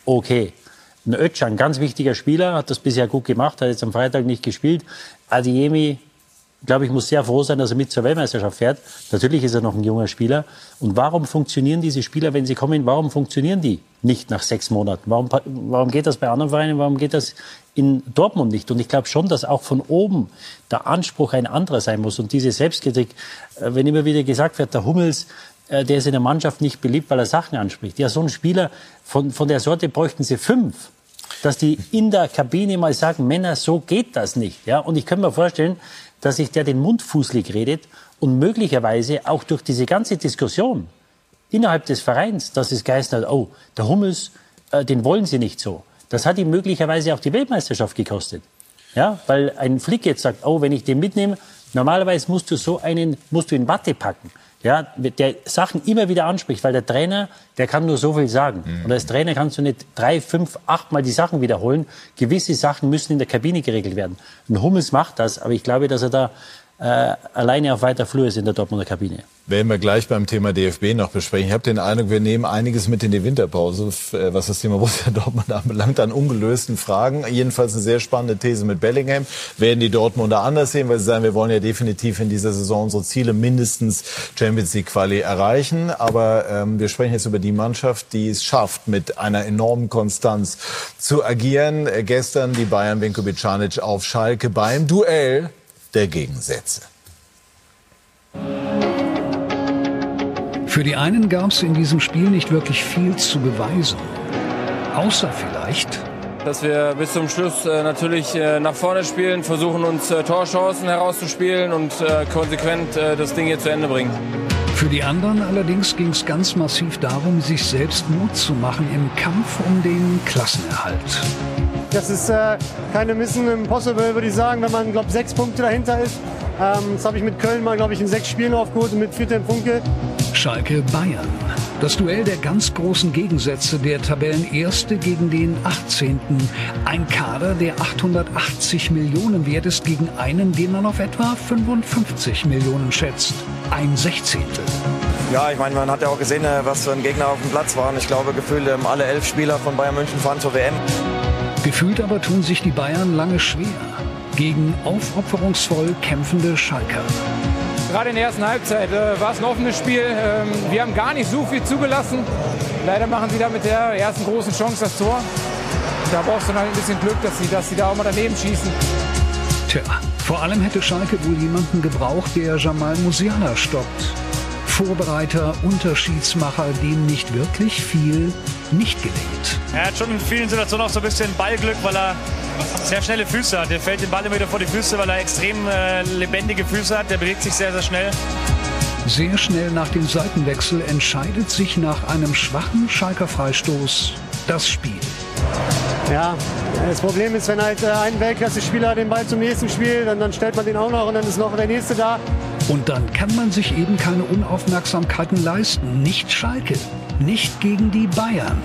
okay. Ein Ötschan, ganz wichtiger Spieler, hat das bisher gut gemacht, hat jetzt am Freitag nicht gespielt. Adiemi, glaube ich, muss sehr froh sein, dass er mit zur Weltmeisterschaft fährt. Natürlich ist er noch ein junger Spieler. Und warum funktionieren diese Spieler, wenn sie kommen, warum funktionieren die nicht nach sechs Monaten? Warum, warum geht das bei anderen Vereinen? Warum geht das in Dortmund nicht? Und ich glaube schon, dass auch von oben der Anspruch ein anderer sein muss. Und diese Selbstkritik, äh, wenn immer wieder gesagt wird, der Hummels, äh, der ist in der Mannschaft nicht beliebt, weil er Sachen anspricht. Ja, so ein Spieler, von, von der Sorte bräuchten sie fünf. Dass die in der Kabine mal sagen, Männer, so geht das nicht. Ja, und ich könnte mir vorstellen, dass sich der den Mund fußlig redet und möglicherweise auch durch diese ganze Diskussion innerhalb des Vereins, dass es geheißen hat, oh, der Hummels, äh, den wollen sie nicht so. Das hat ihm möglicherweise auch die Weltmeisterschaft gekostet. Ja, weil ein Flick jetzt sagt, oh, wenn ich den mitnehme, normalerweise musst du so einen, musst du in Watte packen ja, der Sachen immer wieder anspricht, weil der Trainer, der kann nur so viel sagen. Mhm. Und als Trainer kannst du nicht drei, fünf, achtmal die Sachen wiederholen. Gewisse Sachen müssen in der Kabine geregelt werden. Und Hummels macht das, aber ich glaube, dass er da äh, alleine auf weiter Flur ist in der Dortmunder Kabine.
Werden wir gleich beim Thema DFB noch besprechen. Ich habe den Eindruck, wir nehmen einiges mit in die Winterpause, äh, was das Thema [laughs] Borussia Dortmund anbelangt, an ungelösten Fragen. Jedenfalls eine sehr spannende These mit Bellingham. Werden die Dortmunder anders sehen, weil sie sagen, wir wollen ja definitiv in dieser Saison unsere Ziele mindestens Champions League Quali erreichen. Aber ähm, wir sprechen jetzt über die Mannschaft, die es schafft, mit einer enormen Konstanz zu agieren. Äh, gestern die Bayern Vinko Bicanic auf Schalke beim Duell der Gegensätze.
Für die einen gab es in diesem Spiel nicht wirklich viel zu beweisen. Außer vielleicht,
dass wir bis zum Schluss äh, natürlich äh, nach vorne spielen, versuchen uns äh, Torchancen herauszuspielen und äh, konsequent äh, das Ding hier zu Ende bringen.
Für die anderen allerdings ging es ganz massiv darum, sich selbst Mut zu machen im Kampf um den Klassenerhalt.
Das ist äh, keine Mission Impossible, würde ich sagen, wenn man, glaube sechs Punkte dahinter ist. Ähm, das habe ich mit Köln mal, glaube ich, in sechs Spielen aufgeholt und mit 14 Punkte.
Schalke Bayern. Das Duell der ganz großen Gegensätze, der Tabellenerste gegen den 18. Ein Kader, der 880 Millionen wert ist, gegen einen, den man auf etwa 55 Millionen schätzt. Ein Sechzehntel.
Ja, ich meine, man hat ja auch gesehen, äh, was für ein Gegner auf dem Platz waren. Ich glaube, gefühlt ähm, alle elf Spieler von Bayern München fahren zur WM.
Gefühlt aber tun sich die Bayern lange schwer gegen aufopferungsvoll kämpfende Schalker.
Gerade in der ersten Halbzeit äh, war es ein offenes Spiel. Ähm, wir haben gar nicht so viel zugelassen. Leider machen sie da mit der ersten großen Chance das Tor. Da brauchst du halt ein bisschen Glück, dass sie, dass sie da auch mal daneben schießen.
Tja, vor allem hätte Schalke wohl jemanden gebraucht, der Jamal Musiala stoppt. Vorbereiter, Unterschiedsmacher, dem nicht wirklich viel nicht gelingt.
Er hat schon in vielen Situationen auch so ein bisschen Ballglück, weil er sehr schnelle Füße hat. Der fällt den Ball immer wieder vor die Füße, weil er extrem äh, lebendige Füße hat. Der bewegt sich sehr, sehr schnell.
Sehr schnell nach dem Seitenwechsel entscheidet sich nach einem schwachen Schalker Freistoß das Spiel.
Ja, das Problem ist, wenn halt äh, ein Weltklasse-Spieler den Ball zum nächsten spielt, dann, dann stellt man den auch noch und dann ist noch der nächste da.
Und dann kann man sich eben keine Unaufmerksamkeiten leisten. Nicht Schalke, nicht gegen die Bayern.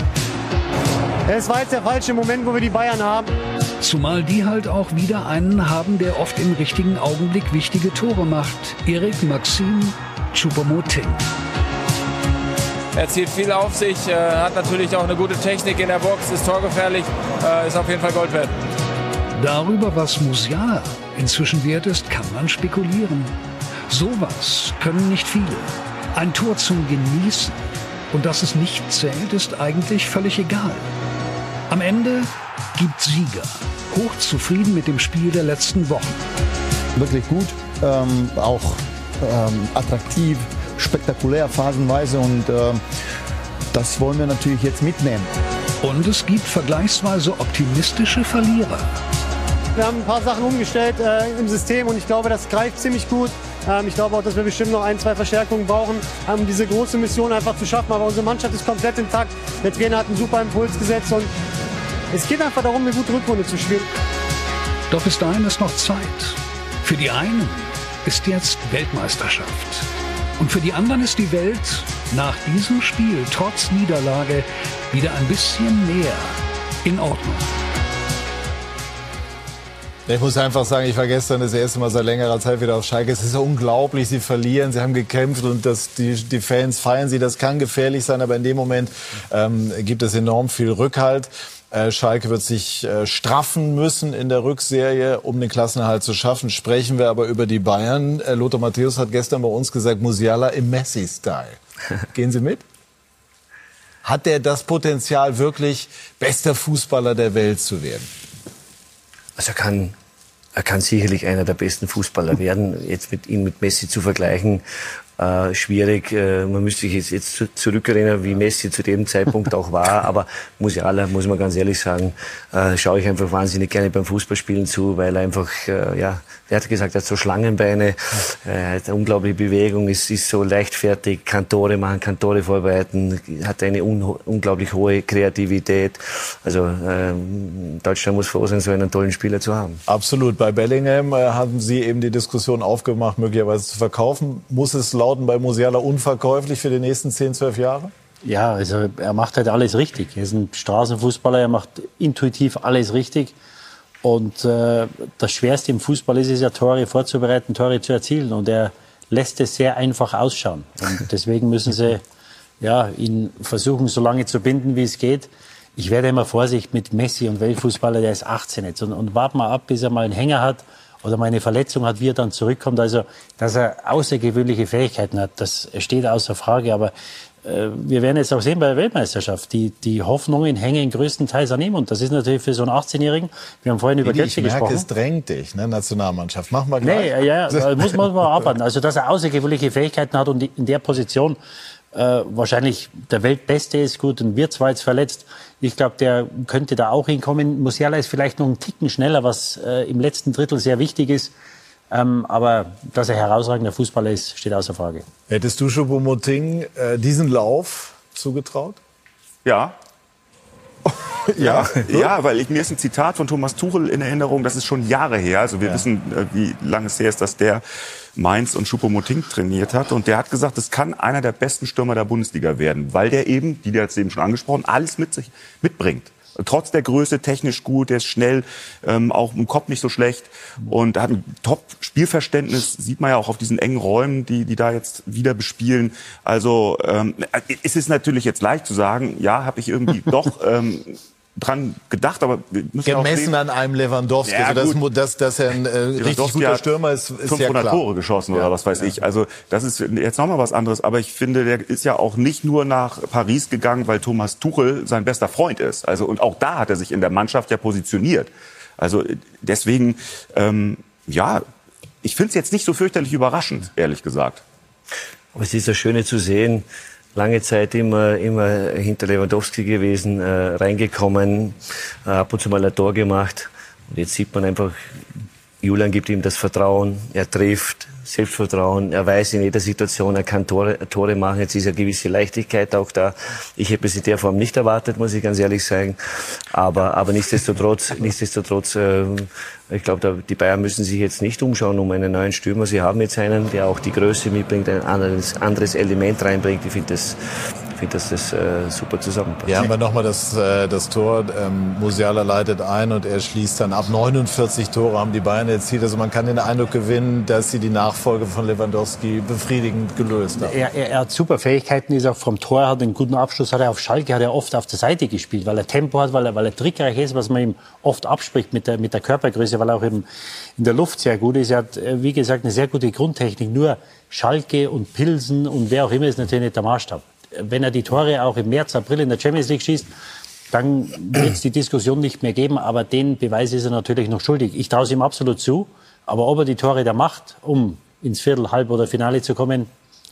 Es war jetzt der falsche Moment, wo wir die Bayern haben.
Zumal die halt auch wieder einen haben, der oft im richtigen Augenblick wichtige Tore macht. Erik Maxim Choupo-Moting.
Er zieht viel auf sich, äh, hat natürlich auch eine gute Technik in der Box, ist torgefährlich, äh, ist auf jeden Fall Gold wert.
Darüber, was Musiala inzwischen wert ist, kann man spekulieren. Sowas können nicht viele. Ein Tor zum Genießen und dass es nicht zählt, ist eigentlich völlig egal. Am Ende gibt Sieger. Hochzufrieden mit dem Spiel der letzten Wochen.
Wirklich gut, ähm, auch ähm, attraktiv, spektakulär phasenweise und äh, das wollen wir natürlich jetzt mitnehmen.
Und es gibt vergleichsweise optimistische Verlierer.
Wir haben ein paar Sachen umgestellt äh, im System und ich glaube, das greift ziemlich gut. Ähm, ich glaube auch, dass wir bestimmt noch ein, zwei Verstärkungen brauchen, um diese große Mission einfach zu schaffen. Aber unsere Mannschaft ist komplett intakt. Der Trainer hat einen super Impuls gesetzt und es geht einfach darum, eine gute Rückrunde zu spielen.
Doch bis dahin ist noch Zeit. Für die einen ist jetzt Weltmeisterschaft. Und für die anderen ist die Welt nach diesem Spiel trotz Niederlage wieder ein bisschen mehr in Ordnung.
Ich muss einfach sagen, ich war gestern das erste Mal seit längerer Zeit wieder auf Schalke. Es ist unglaublich, sie verlieren, sie haben gekämpft und das, die, die Fans feiern sie. Das kann gefährlich sein, aber in dem Moment ähm, gibt es enorm viel Rückhalt. Äh, Schalke wird sich äh, straffen müssen in der Rückserie, um den Klassenerhalt zu schaffen. Sprechen wir aber über die Bayern. Äh, Lothar Matthäus hat gestern bei uns gesagt, Musiala im Messi-Style. [laughs] Gehen Sie mit? Hat er das Potenzial, wirklich bester Fußballer der Welt zu werden?
Also er kann, er kann sicherlich einer der besten Fußballer werden. Jetzt mit ihm mit Messi zu vergleichen, äh, schwierig. Äh, man müsste sich jetzt, jetzt zurückerinnern, wie Messi zu dem Zeitpunkt auch war. [laughs] Aber Musiala, muss man ganz ehrlich sagen, äh, schaue ich einfach wahnsinnig gerne beim Fußballspielen zu, weil er einfach, äh, ja, der hat gesagt, er hat so Schlangenbeine, er hat eine unglaubliche Bewegung, ist, ist so leichtfertig, kann Tore machen, kann Tore vorbereiten, hat eine un unglaublich hohe Kreativität. Also ähm, Deutschland muss froh sein, so einen tollen Spieler zu haben.
Absolut. Bei Bellingham äh, haben Sie eben die Diskussion aufgemacht, möglicherweise zu verkaufen. Muss es lauten bei Musiala unverkäuflich für die nächsten 10, 12 Jahre?
Ja, also er macht halt alles richtig. Er ist ein Straßenfußballer, er macht intuitiv alles richtig. Und äh, das Schwerste im Fußball ist es ja, Tore vorzubereiten, Tore zu erzielen. Und er lässt es sehr einfach ausschauen. Und deswegen müssen sie ja, ihn versuchen, so lange zu binden, wie es geht. Ich werde immer Vorsicht mit Messi und Weltfußballer, der ist 18 jetzt. Und, und warten mal ab, bis er mal einen Hänger hat oder mal eine Verletzung hat, wie er dann zurückkommt. Also, dass er außergewöhnliche Fähigkeiten hat, das steht außer Frage. Aber äh, wir werden jetzt auch sehen bei der Weltmeisterschaft, die, die Hoffnungen hängen größtenteils an ihm. Und das ist natürlich für so einen 18-Jährigen, wir haben vorhin über Götze
ich merke,
gesprochen.
es drängt dich, ne, Nationalmannschaft. Machen wir gleich.
Nee, ja, ja, [laughs] muss man mal arbeiten. Also, dass er außergewöhnliche Fähigkeiten hat und in der Position äh, wahrscheinlich der Weltbeste ist, gut, und wird zwar jetzt verletzt. Ich glaube, der könnte da auch hinkommen. Musiala ist vielleicht noch einen Ticken schneller, was äh, im letzten Drittel sehr wichtig ist. Ähm, aber dass er herausragender Fußballer ist, steht außer Frage.
Hättest du Choupo-Moting äh, diesen Lauf zugetraut?
Ja. [laughs] Ja, ja, weil ich, mir ist ein Zitat von Thomas Tuchel in Erinnerung, das ist schon Jahre her. Also wir
Ja.
wissen, äh, wie lange es her ist, dass der Mainz und Choupo-Moting trainiert hat. Und der hat gesagt, es kann einer der besten Stürmer der Bundesliga werden, weil der eben, die der jetzt eben schon angesprochen, alles mit sich mitbringt. Trotz der Größe technisch gut, der ist schnell, ähm, auch im Kopf nicht so schlecht und hat ein Top-Spielverständnis, sieht man ja auch auf diesen engen Räumen, die, die da jetzt wieder bespielen. Also ähm, es ist natürlich jetzt leicht zu sagen, ja, habe ich irgendwie [laughs] doch ähm, dran gedacht, aber wir müssen ja auch
Gemessen
sehen,
an einem Lewandowski.
Ja,
also, dass,
gut.
dass, dass er ein äh, richtig
Lewandowski
guter
hat
Stürmer ist, ist ja
500
klar.
Tore geschossen oder was weiß ich. Also das ist jetzt nochmal was anderes. Aber ich finde, der ist ja auch nicht nur nach Paris gegangen, weil Thomas Tuchel sein bester Freund ist. Also und auch da hat er sich in der Mannschaft ja positioniert. Also deswegen, ähm, ja, ich finde es jetzt nicht so fürchterlich überraschend, ehrlich gesagt.
Aber es ist das Schöne zu sehen, lange Zeit immer, immer hinter Lewandowski gewesen, äh, reingekommen, äh, ab und zu mal ein Tor gemacht. Und jetzt sieht man einfach, Julian gibt ihm das Vertrauen, er trifft, Selbstvertrauen, er weiß in jeder Situation, er kann Tore, Tore machen. Jetzt ist eine gewisse Leichtigkeit auch da. Ich hätte es in der Form nicht erwartet, muss ich ganz ehrlich sagen. Aber, aber nichtsdestotrotz, [laughs] nichtsdestotrotz, äh, ich glaube, die Bayern müssen sich jetzt nicht umschauen um einen neuen Stürmer. Sie haben jetzt einen, der auch die Größe mitbringt, ein anderes, anderes Element reinbringt. Ich finde das, finde finde, dass das äh, super zusammenpasst.
Hier haben wir nochmal das, äh, das Tor. Ähm, Musiala leitet ein und er schließt dann ab. 49 Tore haben die Bayern erzielt. Also man kann den Eindruck gewinnen, dass sie die Nachfolge von Lewandowski befriedigend gelöst haben.
Er, er, er hat super Fähigkeiten, ist auch vom Tor, hat einen guten Abschluss, hat er auf Schalke, hat er oft auf der Seite gespielt, weil er Tempo hat, weil er, weil er trickreich ist, was man ihm oft abspricht mit der, mit der Körpergröße, weil er auch eben in der Luft sehr gut ist. Er hat, äh, wie gesagt, eine sehr gute Grundtechnik. Nur Schalke und Pilsen und wer auch immer ist natürlich nicht der Maßstab. Wenn er die Tore auch im März, April in der Champions League schießt, dann wird es die Diskussion nicht mehr geben. Aber den Beweis ist er natürlich noch schuldig. Ich traue es ihm absolut zu. Aber ob er die Tore da macht, um ins Viertel, Halb oder Finale zu kommen,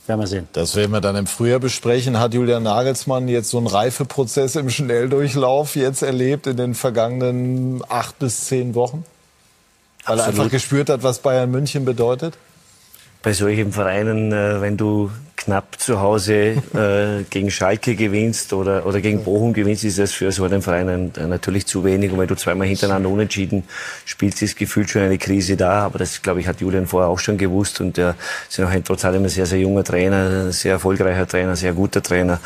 werden wir sehen.
Das werden wir dann im Frühjahr besprechen. Hat Julian Nagelsmann jetzt so einen Reifeprozess im Schnelldurchlauf jetzt erlebt in den vergangenen acht bis zehn Wochen? Weil er
Absolut.
einfach gespürt hat, was Bayern München bedeutet?
Bei solchen Vereinen, äh, wenn du knapp zu Hause äh, [laughs] gegen Schalke gewinnst oder, oder gegen Bochum gewinnst, ist das für so einen Verein äh, natürlich zu wenig. Und wenn du zweimal hintereinander unentschieden spielst, ist gefühlt schon eine Krise da. Aber das, glaube ich, hat Julian vorher auch schon gewusst. Und er ist ja auch ein, trotz allem ein sehr, sehr junger Trainer, sehr erfolgreicher Trainer, sehr guter Trainer.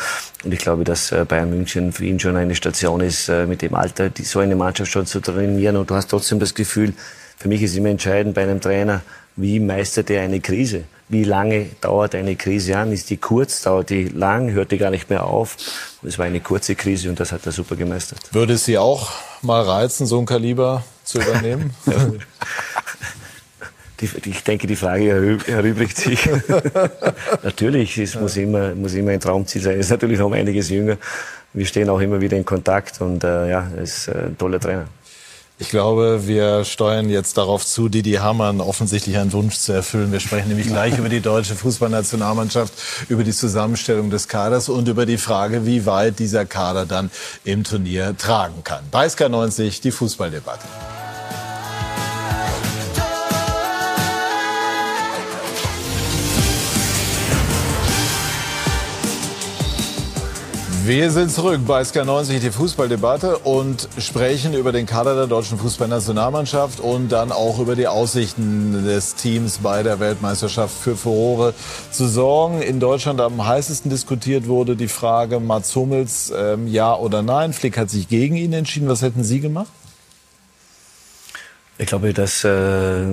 Und ich glaube, dass äh, Bayern München für ihn schon eine Station ist, äh, mit dem Alter die, so eine Mannschaft schon zu trainieren. Und du hast trotzdem das Gefühl, für mich ist immer entscheidend bei einem Trainer, wie meistert er eine Krise? Wie lange dauert eine Krise an? Ist die kurz? Dauert die lang? Hört die gar nicht mehr auf? Es war eine kurze Krise und das hat er super gemeistert.
Würde es Sie auch mal reizen, so ein Kaliber zu übernehmen? [laughs]
Die, ich denke, die Frage erü- erübrigt sich. [laughs] natürlich, es muss, immer, muss immer ein Traumziel sein. Er ist natürlich noch um einiges jünger. Wir stehen auch immer wieder in Kontakt und äh, ja, er ist äh, ein toller Trainer.
Ich glaube, wir steuern jetzt darauf zu, Didi Hamann offensichtlich einen Wunsch zu erfüllen. Wir sprechen nämlich gleich über die deutsche Fußballnationalmannschaft, über die Zusammenstellung des Kaders und über die Frage, wie weit dieser Kader dann im Turnier tragen kann. Bei SK90 die Fußballdebatte. Wir sind zurück bei SK90, die Fußballdebatte und sprechen über den Kader der deutschen Fußballnationalmannschaft und dann auch über die Aussichten des Teams bei der Weltmeisterschaft für Furore zu sorgen. In Deutschland am heißesten diskutiert wurde die Frage Mats Hummels, ähm, ja oder nein. Flick hat sich gegen ihn entschieden. Was hätten Sie gemacht?
Ich glaube, dass äh,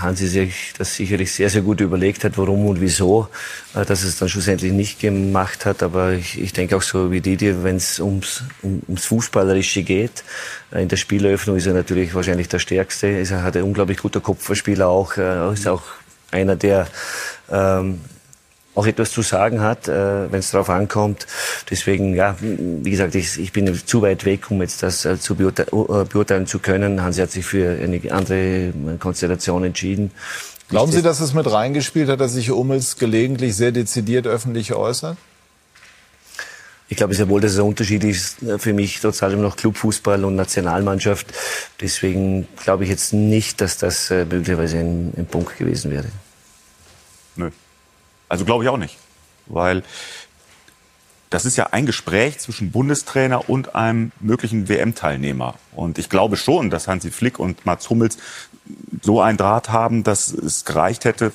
Hansi sich das sicherlich sehr, sehr gut überlegt hat, warum und wieso, äh, dass es dann schlussendlich nicht gemacht hat. Aber ich, ich denke auch so wie Didi, wenn es ums, um, ums Fußballerische geht, äh, in der Spieleröffnung ist er natürlich wahrscheinlich der Stärkste. Er hat ein unglaublich guter Kopfballspieler auch, äh, ist auch einer, der ähm, auch etwas zu sagen hat, äh, wenn es darauf ankommt. Deswegen, ja, wie gesagt, ich, ich bin zu weit weg, um jetzt das äh, zu beurte äh, beurteilen zu können. Hansi hat sich für eine andere Konstellation entschieden.
Glauben Sie, dass es mit reingespielt hat, dass sich Hummels gelegentlich sehr dezidiert öffentlich äußert?
Ich glaube sehr wohl, dass es ein Unterschied ist äh, für mich trotz allem noch Clubfußball und Nationalmannschaft. Deswegen glaube ich jetzt nicht, dass das äh, möglicherweise ein, ein Punkt gewesen wäre.
Nö. Also glaube ich auch nicht. Weil das ist ja ein Gespräch zwischen Bundestrainer und einem möglichen WM-Teilnehmer. Und ich glaube schon, dass Hansi Flick und Mats Hummels so einen Draht haben, dass es gereicht hätte,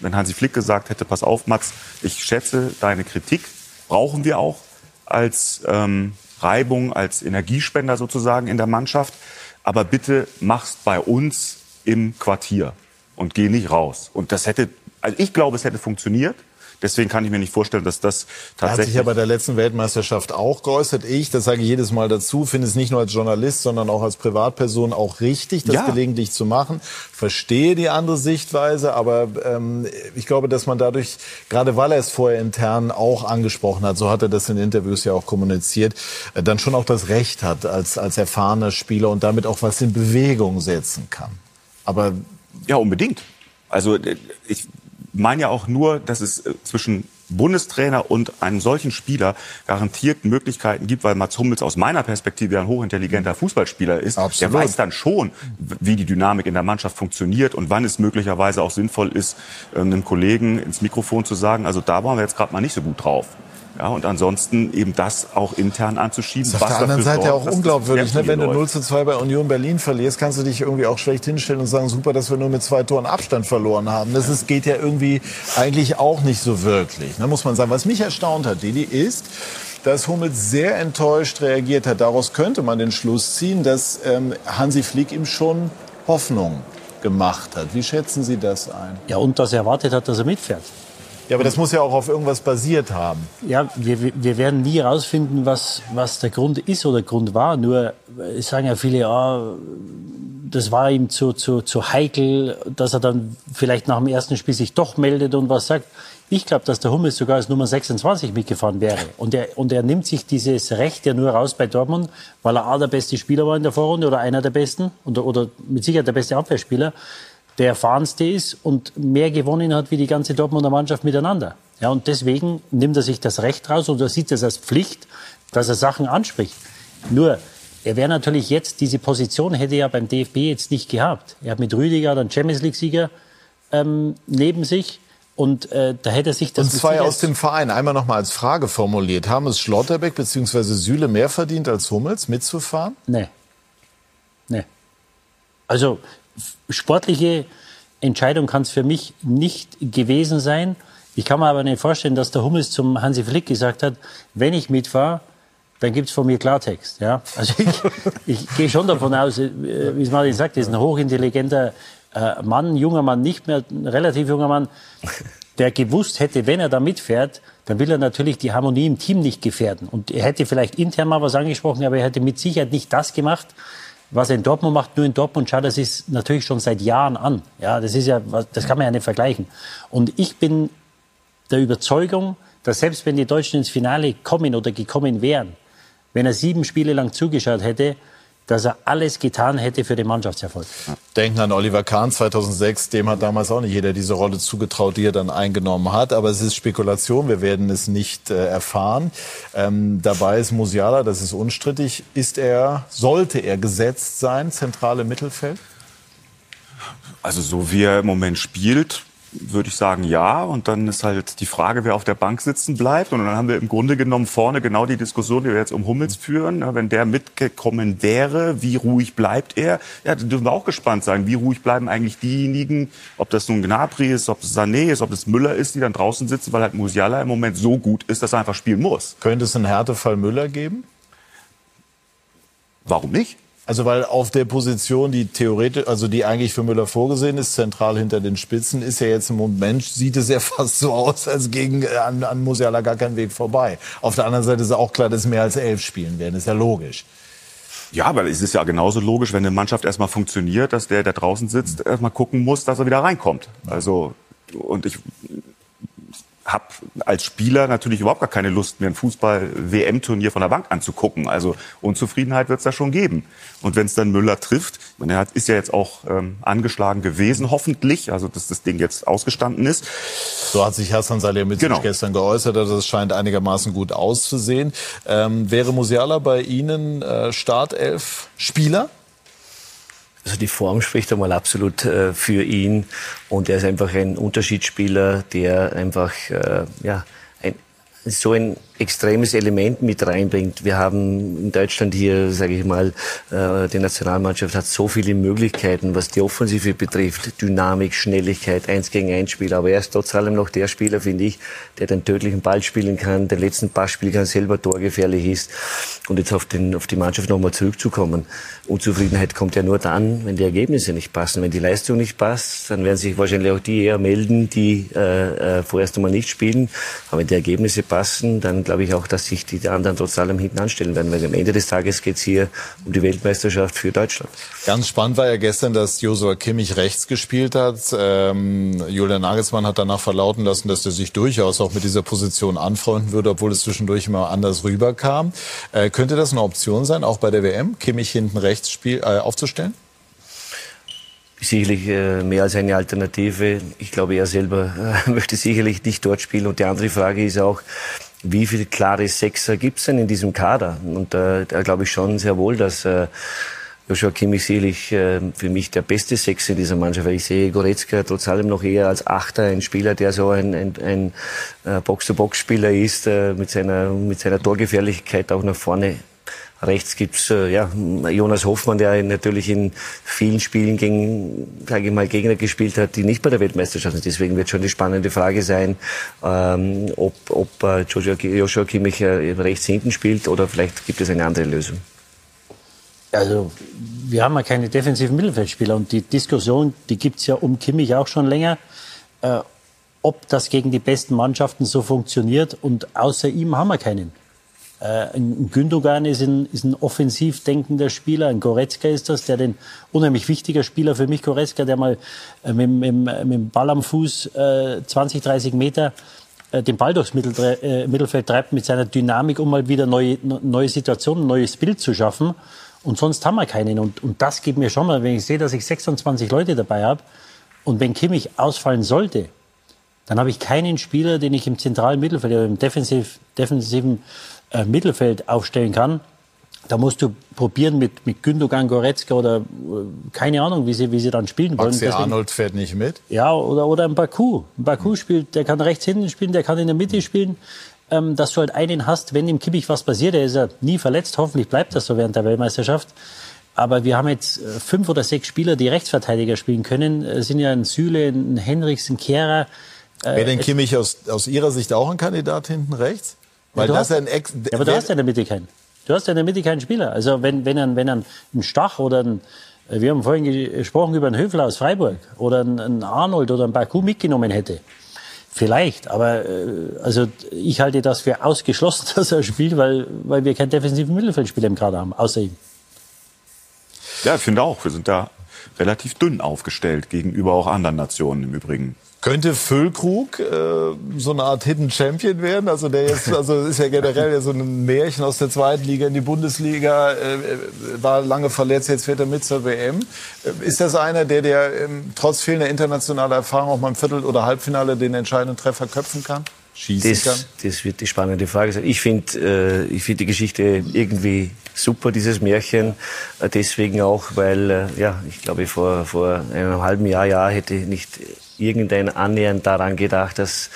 wenn Hansi Flick gesagt hätte, pass auf, Mats, ich schätze deine Kritik, brauchen wir auch als ähm, Reibung, als Energiespender sozusagen in der Mannschaft. Aber bitte mach's bei uns im Quartier und geh nicht raus. Und das hätte, also ich glaube, es hätte funktioniert. Deswegen kann ich mir nicht vorstellen, dass das
Er hat sich
tatsächlich.
ja bei der letzten Weltmeisterschaft auch geäußert. Ich, das sage ich jedes Mal dazu, finde es nicht nur als Journalist, sondern auch als Privatperson auch richtig, das
Ja.
gelegentlich zu machen. Verstehe die andere Sichtweise, aber ähm, ich glaube, dass man dadurch, gerade weil er es vorher intern auch angesprochen hat, so hat er das in Interviews ja auch kommuniziert, äh, dann schon auch das Recht hat als, als erfahrener Spieler und damit auch was in Bewegung setzen kann. Aber
Ja, unbedingt. Also äh, ich meine ja auch nur, dass es äh, zwischen Bundestrainer und einem solchen Spieler garantiert Möglichkeiten gibt, weil Mats Hummels aus meiner Perspektive ein hochintelligenter Fußballspieler ist.
Absolut.
Der weiß dann schon, wie die Dynamik in der Mannschaft funktioniert und wann es möglicherweise auch sinnvoll ist, äh, einem Kollegen ins Mikrofon zu sagen, also da waren wir jetzt gerade mal nicht so gut drauf. Ja, und ansonsten eben das auch intern anzuschieben.
Das ist auf der
was
anderen
dafür
Seite
sorgt,
auch unglaubwürdig. Ne? Wenn du
läuft.
0 zu 2 bei Union Berlin verlierst, kannst du dich irgendwie auch schlecht hinstellen und sagen, super, dass wir nur mit zwei Toren Abstand verloren haben. Das ist, geht ja irgendwie eigentlich auch nicht so wirklich. ne, muss man sagen. Was mich erstaunt hat, Didi, ist, dass Hummels sehr enttäuscht reagiert hat. Daraus könnte man den Schluss ziehen, dass ähm, Hansi Flick ihm schon Hoffnung gemacht hat. Wie schätzen Sie das ein?
Ja, und dass er erwartet hat, dass er mitfährt.
Ja, aber das muss ja auch auf irgendwas basiert haben.
Ja, wir, wir werden nie herausfinden, was, was der Grund ist oder Grund war. Nur es sagen ja viele, ja, das war ihm zu, zu, zu heikel, dass er dann vielleicht nach dem ersten Spiel sich doch meldet und was sagt. Ich glaube, dass der Hummels sogar als Nummer 26 mitgefahren wäre. Und er, und er nimmt sich dieses Recht ja nur raus bei Dortmund, weil er A, der beste Spieler war in der Vorrunde oder einer der besten oder, oder mit Sicherheit der beste Abwehrspieler, der erfahrenste ist und mehr gewonnen hat wie die ganze Dortmunder Mannschaft miteinander. Ja, und deswegen nimmt er sich das Recht raus und er sieht es als Pflicht, dass er Sachen anspricht. Nur, er wäre natürlich jetzt, diese Position hätte er beim DFB jetzt nicht gehabt. Er hat mit Rüdiger dann Champions League-Sieger ähm, neben sich. Und äh, da hätte er sich das.
Und zwei aus dem Verein. Einmal noch mal als Frage formuliert. Haben es Schlotterbeck bzw. Süle mehr verdient als Hummels mitzufahren?
Nee. Nee. Also sportliche Entscheidung kann es für mich nicht gewesen sein. Ich kann mir aber nicht vorstellen, dass der Hummels zum Hansi Flick gesagt hat, wenn ich mitfahre, dann gibt es von mir Klartext. Ja? Also ich, [laughs] ich gehe schon davon aus, äh, wie es Martin sagt, ist ein hochintelligenter äh, Mann, junger Mann, nicht mehr ein relativ junger Mann, der gewusst hätte, wenn er da mitfährt, dann will er natürlich die Harmonie im Team nicht gefährden. Und er hätte vielleicht intern mal was angesprochen, aber er hätte mit Sicherheit nicht das gemacht, was er in Dortmund macht. Nur in Dortmund schaut das ist natürlich schon seit Jahren an. Ja, das ist ja, das kann man ja nicht vergleichen. Und ich bin der Überzeugung, dass selbst wenn die Deutschen ins Finale kommen oder gekommen wären, wenn er sieben Spiele lang zugeschaut hätte, dass er alles getan hätte für den Mannschaftserfolg.
Denken an Oliver Kahn 2006, dem hat damals auch nicht jeder diese Rolle zugetraut, die er dann eingenommen hat. Aber es ist Spekulation, wir werden es nicht äh, erfahren. Ähm, dabei ist Musiala, das ist unstrittig. Ist er, sollte er gesetzt sein, zentrale Mittelfeld?
Also so wie er im Moment spielt, würde ich sagen, ja. Und dann ist halt die Frage, wer auf der Bank sitzen bleibt. Und dann haben wir im Grunde genommen vorne genau die Diskussion, die wir jetzt um Hummels führen. Wenn der mitgekommen wäre, wie ruhig bleibt er? Ja, da dürfen wir auch gespannt sein. Wie ruhig bleiben eigentlich diejenigen, ob das nun Gnabry ist, ob es Sané ist, ob es Müller ist, die dann draußen sitzen, weil halt Musiala im Moment so gut ist, dass er einfach spielen muss.
Könnte es einen Härtefall Müller geben?
Warum nicht?
Also weil auf der Position, die theoretisch, also die eigentlich für Müller vorgesehen ist, zentral hinter den Spitzen, ist ja jetzt im Moment, sieht es ja [laughs] fast so aus, als gegen an, an Musiala gar kein Weg vorbei. Auf der anderen Seite ist auch klar, dass mehr als elf spielen werden, ist ja logisch.
Ja, aber es ist ja genauso logisch, wenn eine Mannschaft erstmal funktioniert, dass der, der draußen sitzt, erstmal gucken muss, dass er wieder reinkommt. Also, und ich habe als Spieler natürlich überhaupt gar keine Lust mehr, ein Fußball-WM-Turnier von der Bank anzugucken. Also Unzufriedenheit wird es da schon geben. Und wenn es dann Müller trifft, meine, er hat, ist ja jetzt auch ähm, angeschlagen gewesen, hoffentlich, also dass das Ding jetzt ausgestanden ist.
So hat sich Hassan Salihamidzic genau. gestern geäußert, also das scheint einigermaßen gut auszusehen. Ähm, wäre Musiala bei Ihnen äh, Startelf-Spieler?
Also die Form spricht einmal absolut äh, für ihn. Und er ist einfach ein Unterschiedsspieler, der einfach äh, ja ein, so ein extremes Element mit reinbringt. Wir haben in Deutschland hier, sage ich mal, äh, die Nationalmannschaft hat so viele Möglichkeiten, was die Offensive betrifft. Dynamik, Schnelligkeit, eins gegen eins Spiel. Aber er ist trotz allem noch der Spieler, finde ich, der den tödlichen Ball spielen kann, den letzten Pass spielen kann, selber torgefährlich ist. Und jetzt auf, den, auf die Mannschaft nochmal zurückzukommen. Unzufriedenheit kommt ja nur dann, wenn die Ergebnisse nicht passen. Wenn die Leistung nicht passt, dann werden sich wahrscheinlich auch die eher melden, die äh, äh, vorerst einmal nicht spielen. Aber wenn die Ergebnisse passen, dann glaube ich auch, dass sich die anderen trotz allem hinten anstellen werden, weil am Ende des Tages geht es hier um die Weltmeisterschaft für Deutschland.
Ganz spannend war ja gestern, dass Josua Kimmich rechts gespielt hat. Ähm, Julian Nagelsmann hat danach verlauten lassen, dass er sich durchaus auch mit dieser Position anfreunden würde, obwohl es zwischendurch immer anders rüberkam. Äh, könnte das eine Option sein, auch bei der WM, Kimmich hinten rechts spiel, äh, aufzustellen?
sicherlich äh, mehr als eine Alternative. Ich glaube, er selber äh, [laughs] möchte sicherlich nicht dort spielen. Und die andere Frage ist auch, wie viele klare Sechser gibt es denn in diesem Kader? Und äh, da glaube ich schon sehr wohl, dass äh, Joshua Kimmich sicherlich äh, für mich der beste Sechser in dieser Mannschaft, weil ich sehe Goretzka trotz allem noch eher als Achter, ein Spieler, der so ein, ein, ein äh, Box-to-Box-Spieler ist, äh, mit, seiner, mit seiner Torgefährlichkeit auch nach vorne Rechts gibt's äh, ja, Jonas Hoffmann, der natürlich in vielen Spielen gegen, sage ich mal, Gegner gespielt hat, die nicht bei der Weltmeisterschaft sind. Deswegen wird schon die spannende Frage sein, ähm, ob, ob äh, Joshua, Joshua Kimmich äh, rechts hinten spielt oder vielleicht gibt es eine andere Lösung.
Also wir haben ja keine defensiven Mittelfeldspieler und die Diskussion, die gibt's ja um Kimmich auch schon länger, äh, ob das gegen die besten Mannschaften so funktioniert und außer ihm haben wir keinen. Äh, ein Gündogan ist ein, ist ein offensiv denkender Spieler, ein Goretzka ist das, der den unheimlich wichtiger Spieler für mich, Goretzka, der mal äh, mit, mit, mit dem Ball am Fuß äh, 20, 30 Meter äh, den Ball durchs Mittel, äh, Mittelfeld treibt mit seiner Dynamik, um mal wieder neue, neue Situationen, ein neues Bild zu schaffen. Und sonst haben wir keinen. Und, und das gibt mir schon mal, wenn ich sehe, dass ich 26 Leute dabei habe und wenn Kimmich ausfallen sollte, dann habe ich keinen Spieler, den ich im zentralen Mittelfeld, oder im defensiv, defensiven äh, Mittelfeld aufstellen kann. Da musst du probieren mit, mit Gündogan, Goretzka oder äh, keine Ahnung, wie sie, wie sie dann spielen wollen.
Maxi Arnold fährt nicht mit?
Ja, oder, oder ein Baku. Ein Baku spielt, der kann rechts hinten spielen, der kann in der Mitte spielen. Ähm, dass du halt einen hast, wenn dem Kimmich was passiert, der ist ja nie verletzt, hoffentlich bleibt das so während der Weltmeisterschaft. Aber wir haben jetzt äh, fünf oder sechs Spieler, die Rechtsverteidiger spielen können. Es sind ja ein Süle, ein Henrichs, ein Kehrer.
Wäre denn Kimmich aus, aus Ihrer Sicht auch ein Kandidat hinten rechts?
Weil ja, das hast, ein Ex ja, aber du hast ja in der Mitte keinen. Du hast ja in der Mitte keinen Spieler. Also wenn, wenn, ein, wenn ein, ein Stach oder ein, äh, wir haben vorhin gesprochen über einen Höfler aus Freiburg oder einen Arnold oder einen Baku mitgenommen hätte. Vielleicht, aber äh, also ich halte das für ausgeschlossen, [laughs] dass er spielt, weil, weil wir keinen defensiven Mittelfeldspieler im Kader haben, außer ihm.
Ja, ich finde auch. Wir sind da relativ dünn aufgestellt gegenüber auch anderen Nationen im Übrigen.
Könnte Füllkrug äh, so eine Art Hidden Champion werden? Also der jetzt, also ist ja generell ja so ein Märchen aus der zweiten Liga in die Bundesliga, äh, war lange verletzt, jetzt fährt er mit zur WM. Äh, ist das einer, der der ähm, trotz fehlender internationaler Erfahrung auch mal im Viertel- oder Halbfinale den entscheidenden Treffer köpfen kann?
Schießen das, kann? Das wird die spannende Frage sein. Ich finde äh, ich finde die Geschichte irgendwie super, dieses Märchen. Äh, deswegen auch, weil, äh, ja, ich glaube, vor, vor einem halben Jahr, Jahr hätte nicht irgendein annähernd daran gedacht, dass,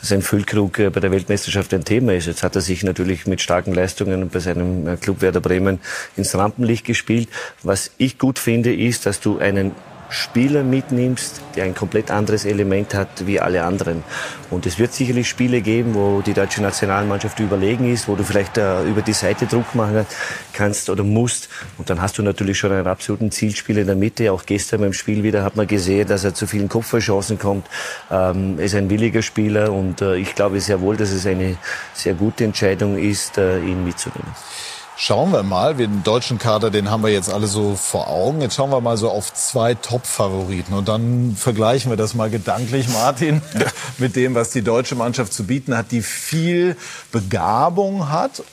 dass ein Füllkrug äh, bei der Weltmeisterschaft ein Thema ist. Jetzt hat er sich natürlich mit starken Leistungen bei seinem äh, Club Werder Bremen ins Rampenlicht gespielt. Was ich gut finde, ist, dass du einen Spieler mitnimmst, der ein komplett anderes Element hat wie alle anderen. Und es wird sicherlich Spiele geben, wo die deutsche Nationalmannschaft überlegen ist, wo du vielleicht äh, über die Seite Druck machen kannst oder musst. Und dann hast du natürlich schon einen absoluten Zielspieler in der Mitte. Auch gestern beim Spiel wieder hat man gesehen, dass er zu vielen Kopfballchancen kommt. Ähm, er ist ein williger Spieler und äh, ich glaube sehr wohl, dass es eine sehr gute Entscheidung ist, äh, ihn mitzunehmen.
Schauen wir mal, den deutschen Kader, den haben wir jetzt alle so vor Augen. Jetzt schauen wir mal so auf zwei Top-Favoriten und dann vergleichen wir das mal gedanklich, Martin, [laughs] mit dem, was die deutsche Mannschaft zu bieten hat, die viel Begabung hat.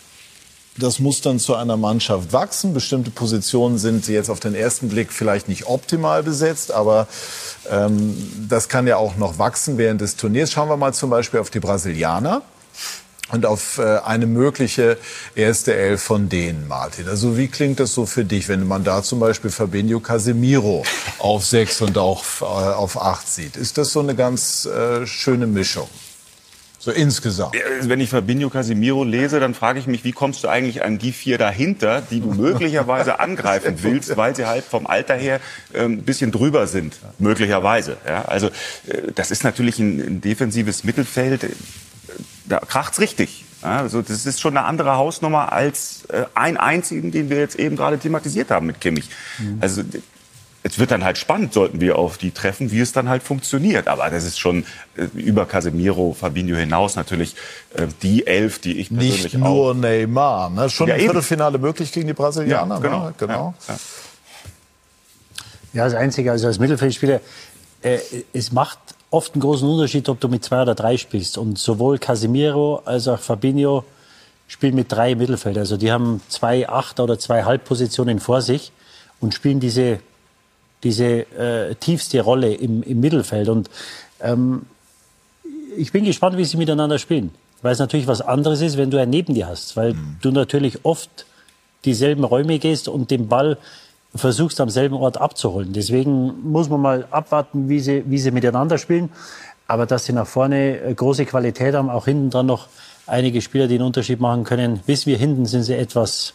Das muss dann zu einer Mannschaft wachsen. Bestimmte Positionen sind jetzt auf den ersten Blick vielleicht nicht optimal besetzt, aber ähm, das kann ja auch noch wachsen während des Turniers. Schauen wir mal zum Beispiel auf die Brasilianer und auf äh, eine mögliche erste Elf von denen, Martin. Also wie klingt das so für dich, wenn man da zum Beispiel Fabinho Casemiro auf sechs und auch äh, auf acht sieht? Ist das so eine ganz äh, schöne Mischung? So insgesamt.
Wenn ich Fabinho Casemiro lese, dann frage ich mich, wie kommst du eigentlich an die vier dahinter, die du möglicherweise angreifen [laughs] willst, weil sie halt vom Alter her äh, ein bisschen drüber sind, möglicherweise. Ja, also äh, das ist natürlich ein, ein defensives Mittelfeld da kracht's richtig. Also das ist schon eine andere Hausnummer als äh, ein einzigen, den wir jetzt eben gerade thematisiert haben mit Kimmich. Mhm. Also es wird dann halt spannend, sollten wir auf die treffen, wie es dann halt funktioniert. Aber das ist schon äh, über Casemiro, Fabinho hinaus natürlich äh, die Elf, die ich persönlich
Nicht nur auch Neymar, ne? schon ja, im Viertelfinale möglich gegen die Brasilianer.
Ja,
genau. Ne? genau.
Ja, ja. das Einzige, also als Mittelfeldspieler, äh, es macht oft einen großen Unterschied, ob du mit zwei oder drei spielst. Und sowohl Casemiro als auch Fabinho spielen mit drei im Mittelfeld. Also die haben zwei Achter oder zwei Halbpositionen vor sich und spielen diese, diese äh, tiefste Rolle im, im Mittelfeld. Und ähm, ich bin gespannt, wie sie miteinander spielen. Weil es natürlich was anderes ist, wenn du einen neben dir hast. Weil mhm. du natürlich oft dieselben Räume gehst und den Ball versuchst am selben Ort abzuholen. Deswegen muss man mal abwarten, wie sie, wie sie miteinander spielen. Aber dass sie nach vorne äh, große Qualität haben, auch hinten dran noch einige Spieler, die einen Unterschied machen können. Wissen wir, hinten sind sie etwas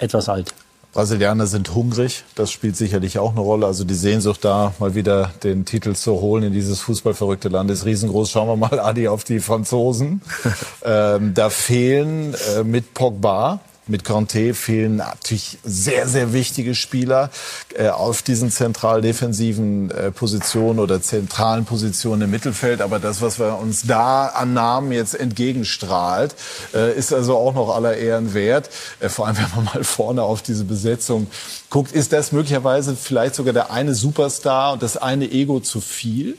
etwas alt.
Brasilianer sind hungrig, das spielt sicherlich auch eine Rolle. Also die Sehnsucht da, mal wieder den Titel zu holen in dieses fußballverrückte Land ist riesengroß. Schauen wir mal, Adi, auf die Franzosen. [laughs] ähm, da fehlen äh, mit Pogba mit Conte fehlen natürlich sehr, sehr wichtige Spieler äh, auf diesen zentral defensiven äh, Positionen oder zentralen Positionen im Mittelfeld. Aber das, was wir uns da an Namen jetzt entgegenstrahlt, äh, ist also auch noch aller Ehren wert. Äh, vor allem, [laughs] wenn man mal vorne auf diese Besetzung guckt, ist das möglicherweise vielleicht sogar der eine Superstar und das eine Ego zu viel?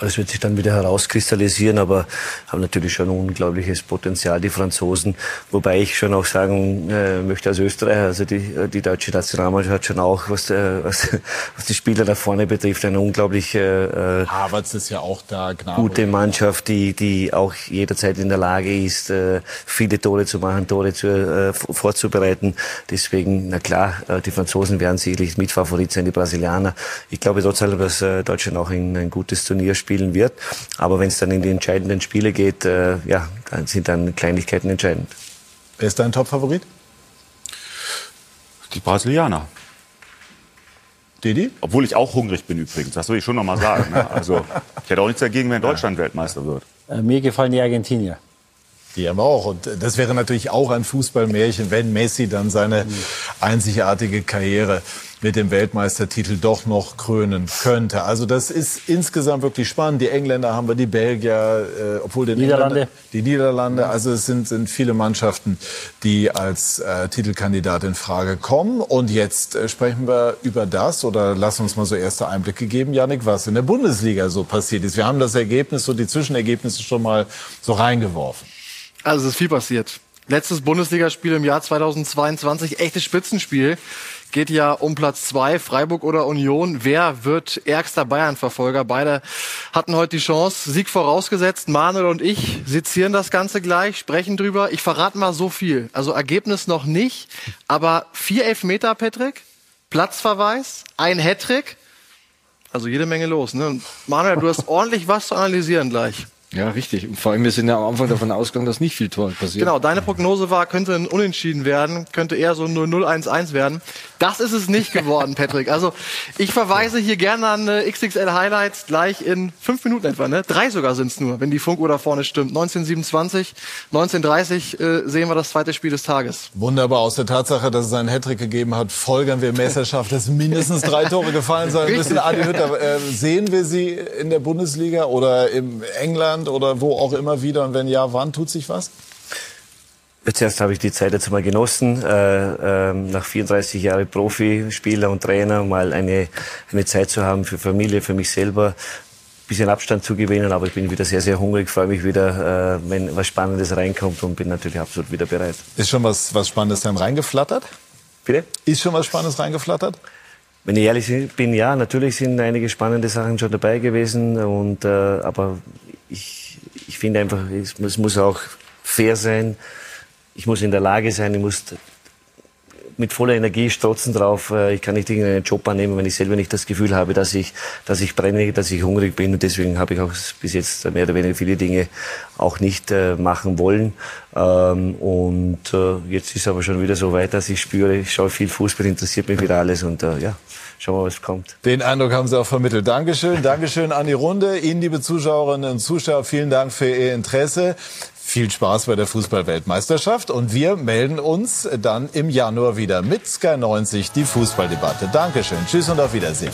Das wird sich dann wieder herauskristallisieren, aber haben natürlich schon unglaubliches Potenzial, die Franzosen. Wobei ich schon auch sagen äh, möchte als Österreicher, also die, die deutsche Nationalmannschaft hat schon auch, was, äh, was, [laughs] was die Spieler da vorne betrifft, eine unglaublich äh,
Havertz ist ja auch da,
Gnabry. gute Mannschaft, die, die auch jederzeit in der Lage ist, äh, viele Tore zu machen, Tore zu, äh, vorzubereiten. Deswegen, na klar, äh, die Franzosen werden sicherlich Mitfavorit sein, die Brasilianer. Ich glaube trotzdem, dass äh, Deutschland auch ein, ein gutes Turnier spielt spielen wird. Aber wenn es dann in die entscheidenden Spiele geht, äh, ja, dann sind dann Kleinigkeiten entscheidend.
Wer ist dein Top-Favorit?
Die Brasilianer.
Didi?
Obwohl ich auch hungrig bin übrigens, das will ich schon noch mal sagen. Ne? Also ich hätte auch nichts dagegen, wenn Deutschland Weltmeister wird.
Äh, mir gefallen die Argentinier.
Die haben wir auch. Und das wäre natürlich auch ein Fußballmärchen, wenn Messi dann seine einzigartige Karriere mit dem Weltmeistertitel doch noch krönen könnte. Also das ist insgesamt wirklich spannend. Die Engländer haben wir, die Belgier, äh, obwohl den
Niederlande.
Die Niederlande. Also es sind, sind viele Mannschaften, die als äh, Titelkandidat in Frage kommen. Und jetzt äh, sprechen wir über das oder lass uns mal so erste Einblicke geben, Janik, was in der Bundesliga so passiert ist. Wir haben das Ergebnis, so die Zwischenergebnisse schon mal so reingeworfen.
Also es ist viel passiert. Letztes Bundesligaspiel im Jahr 2022, echtes Spitzenspiel. Geht ja um Platz zwei, Freiburg oder Union. Wer wird ärgster Bayern-Verfolger? Beide hatten heute die Chance. Sieg vorausgesetzt. Manuel und ich sezieren das Ganze gleich, sprechen drüber. Ich verrate mal so viel. Also Ergebnis noch nicht, aber vier Elfmeter, Patrick. Platzverweis, ein Hattrick. Also jede Menge los. Ne? Manuel, du hast [laughs] ordentlich was zu analysieren gleich.
Ja, richtig. Und vor allem, wir sind ja am Anfang davon ausgegangen, dass nicht viel Tor passiert.
Genau, deine Prognose war, könnte ein Unentschieden werden, könnte eher so 0-0-1-1 werden. Das ist es nicht geworden, [laughs] Patrick. Also ich verweise hier gerne an äh, XXL Highlights gleich in fünf Minuten etwa. Ne? Drei sogar sind's nur, wenn die Funkuhr da vorne stimmt. 1927, 1930 äh, sehen wir das zweite Spiel des Tages.
Wunderbar. Aus der Tatsache, dass es einen Hattrick gegeben hat, folgern wir Messerschaft, dass mindestens drei Tore gefallen sein müssen. Adi Hütter, äh, sehen wir sie in der Bundesliga oder im England? Deutschland oder wo auch immer wieder? Und wenn ja, wann tut sich was?
Zuerst habe ich die Zeit jetzt mal genossen, äh, äh, nach 34 Jahren Profispieler und Trainer mal eine, eine Zeit zu haben für Familie, für mich selber, ein bisschen Abstand zu gewinnen, aber ich bin wieder sehr, sehr hungrig, freue mich wieder, äh, wenn was Spannendes reinkommt und bin natürlich absolut wieder bereit.
Ist schon was, was Spannendes dann reingeflattert?
Bitte?
Ist schon was Spannendes reingeflattert?
Wenn ich ehrlich bin, ja, natürlich sind einige spannende Sachen schon dabei gewesen, und, äh, aber ich, ich finde einfach, es, es muss auch fair sein. Ich muss in der Lage sein, ich muss mit voller Energie strotzen drauf. Äh, ich kann nicht irgendeinen Job annehmen, wenn ich selber nicht das Gefühl habe, dass ich, dass ich brenne, dass ich hungrig bin. Und deswegen habe ich auch bis jetzt mehr oder weniger viele Dinge auch nicht äh, machen wollen. Ähm, und äh, jetzt ist aber schon wieder so weit, dass ich spüre, ich schaue viel Fußball, interessiert mich wieder alles und ja. Schauen wir mal, was kommt.
Den Eindruck haben Sie auch vermittelt. Dankeschön. Dankeschön an die Runde. Ihnen, liebe Zuschauerinnen und Zuschauer, vielen Dank für Ihr Interesse. Viel Spaß bei der Fußballweltmeisterschaft und wir melden uns dann im Januar wieder mit Sky 90 die Fußballdebatte. Dankeschön. Tschüss und auf Wiedersehen.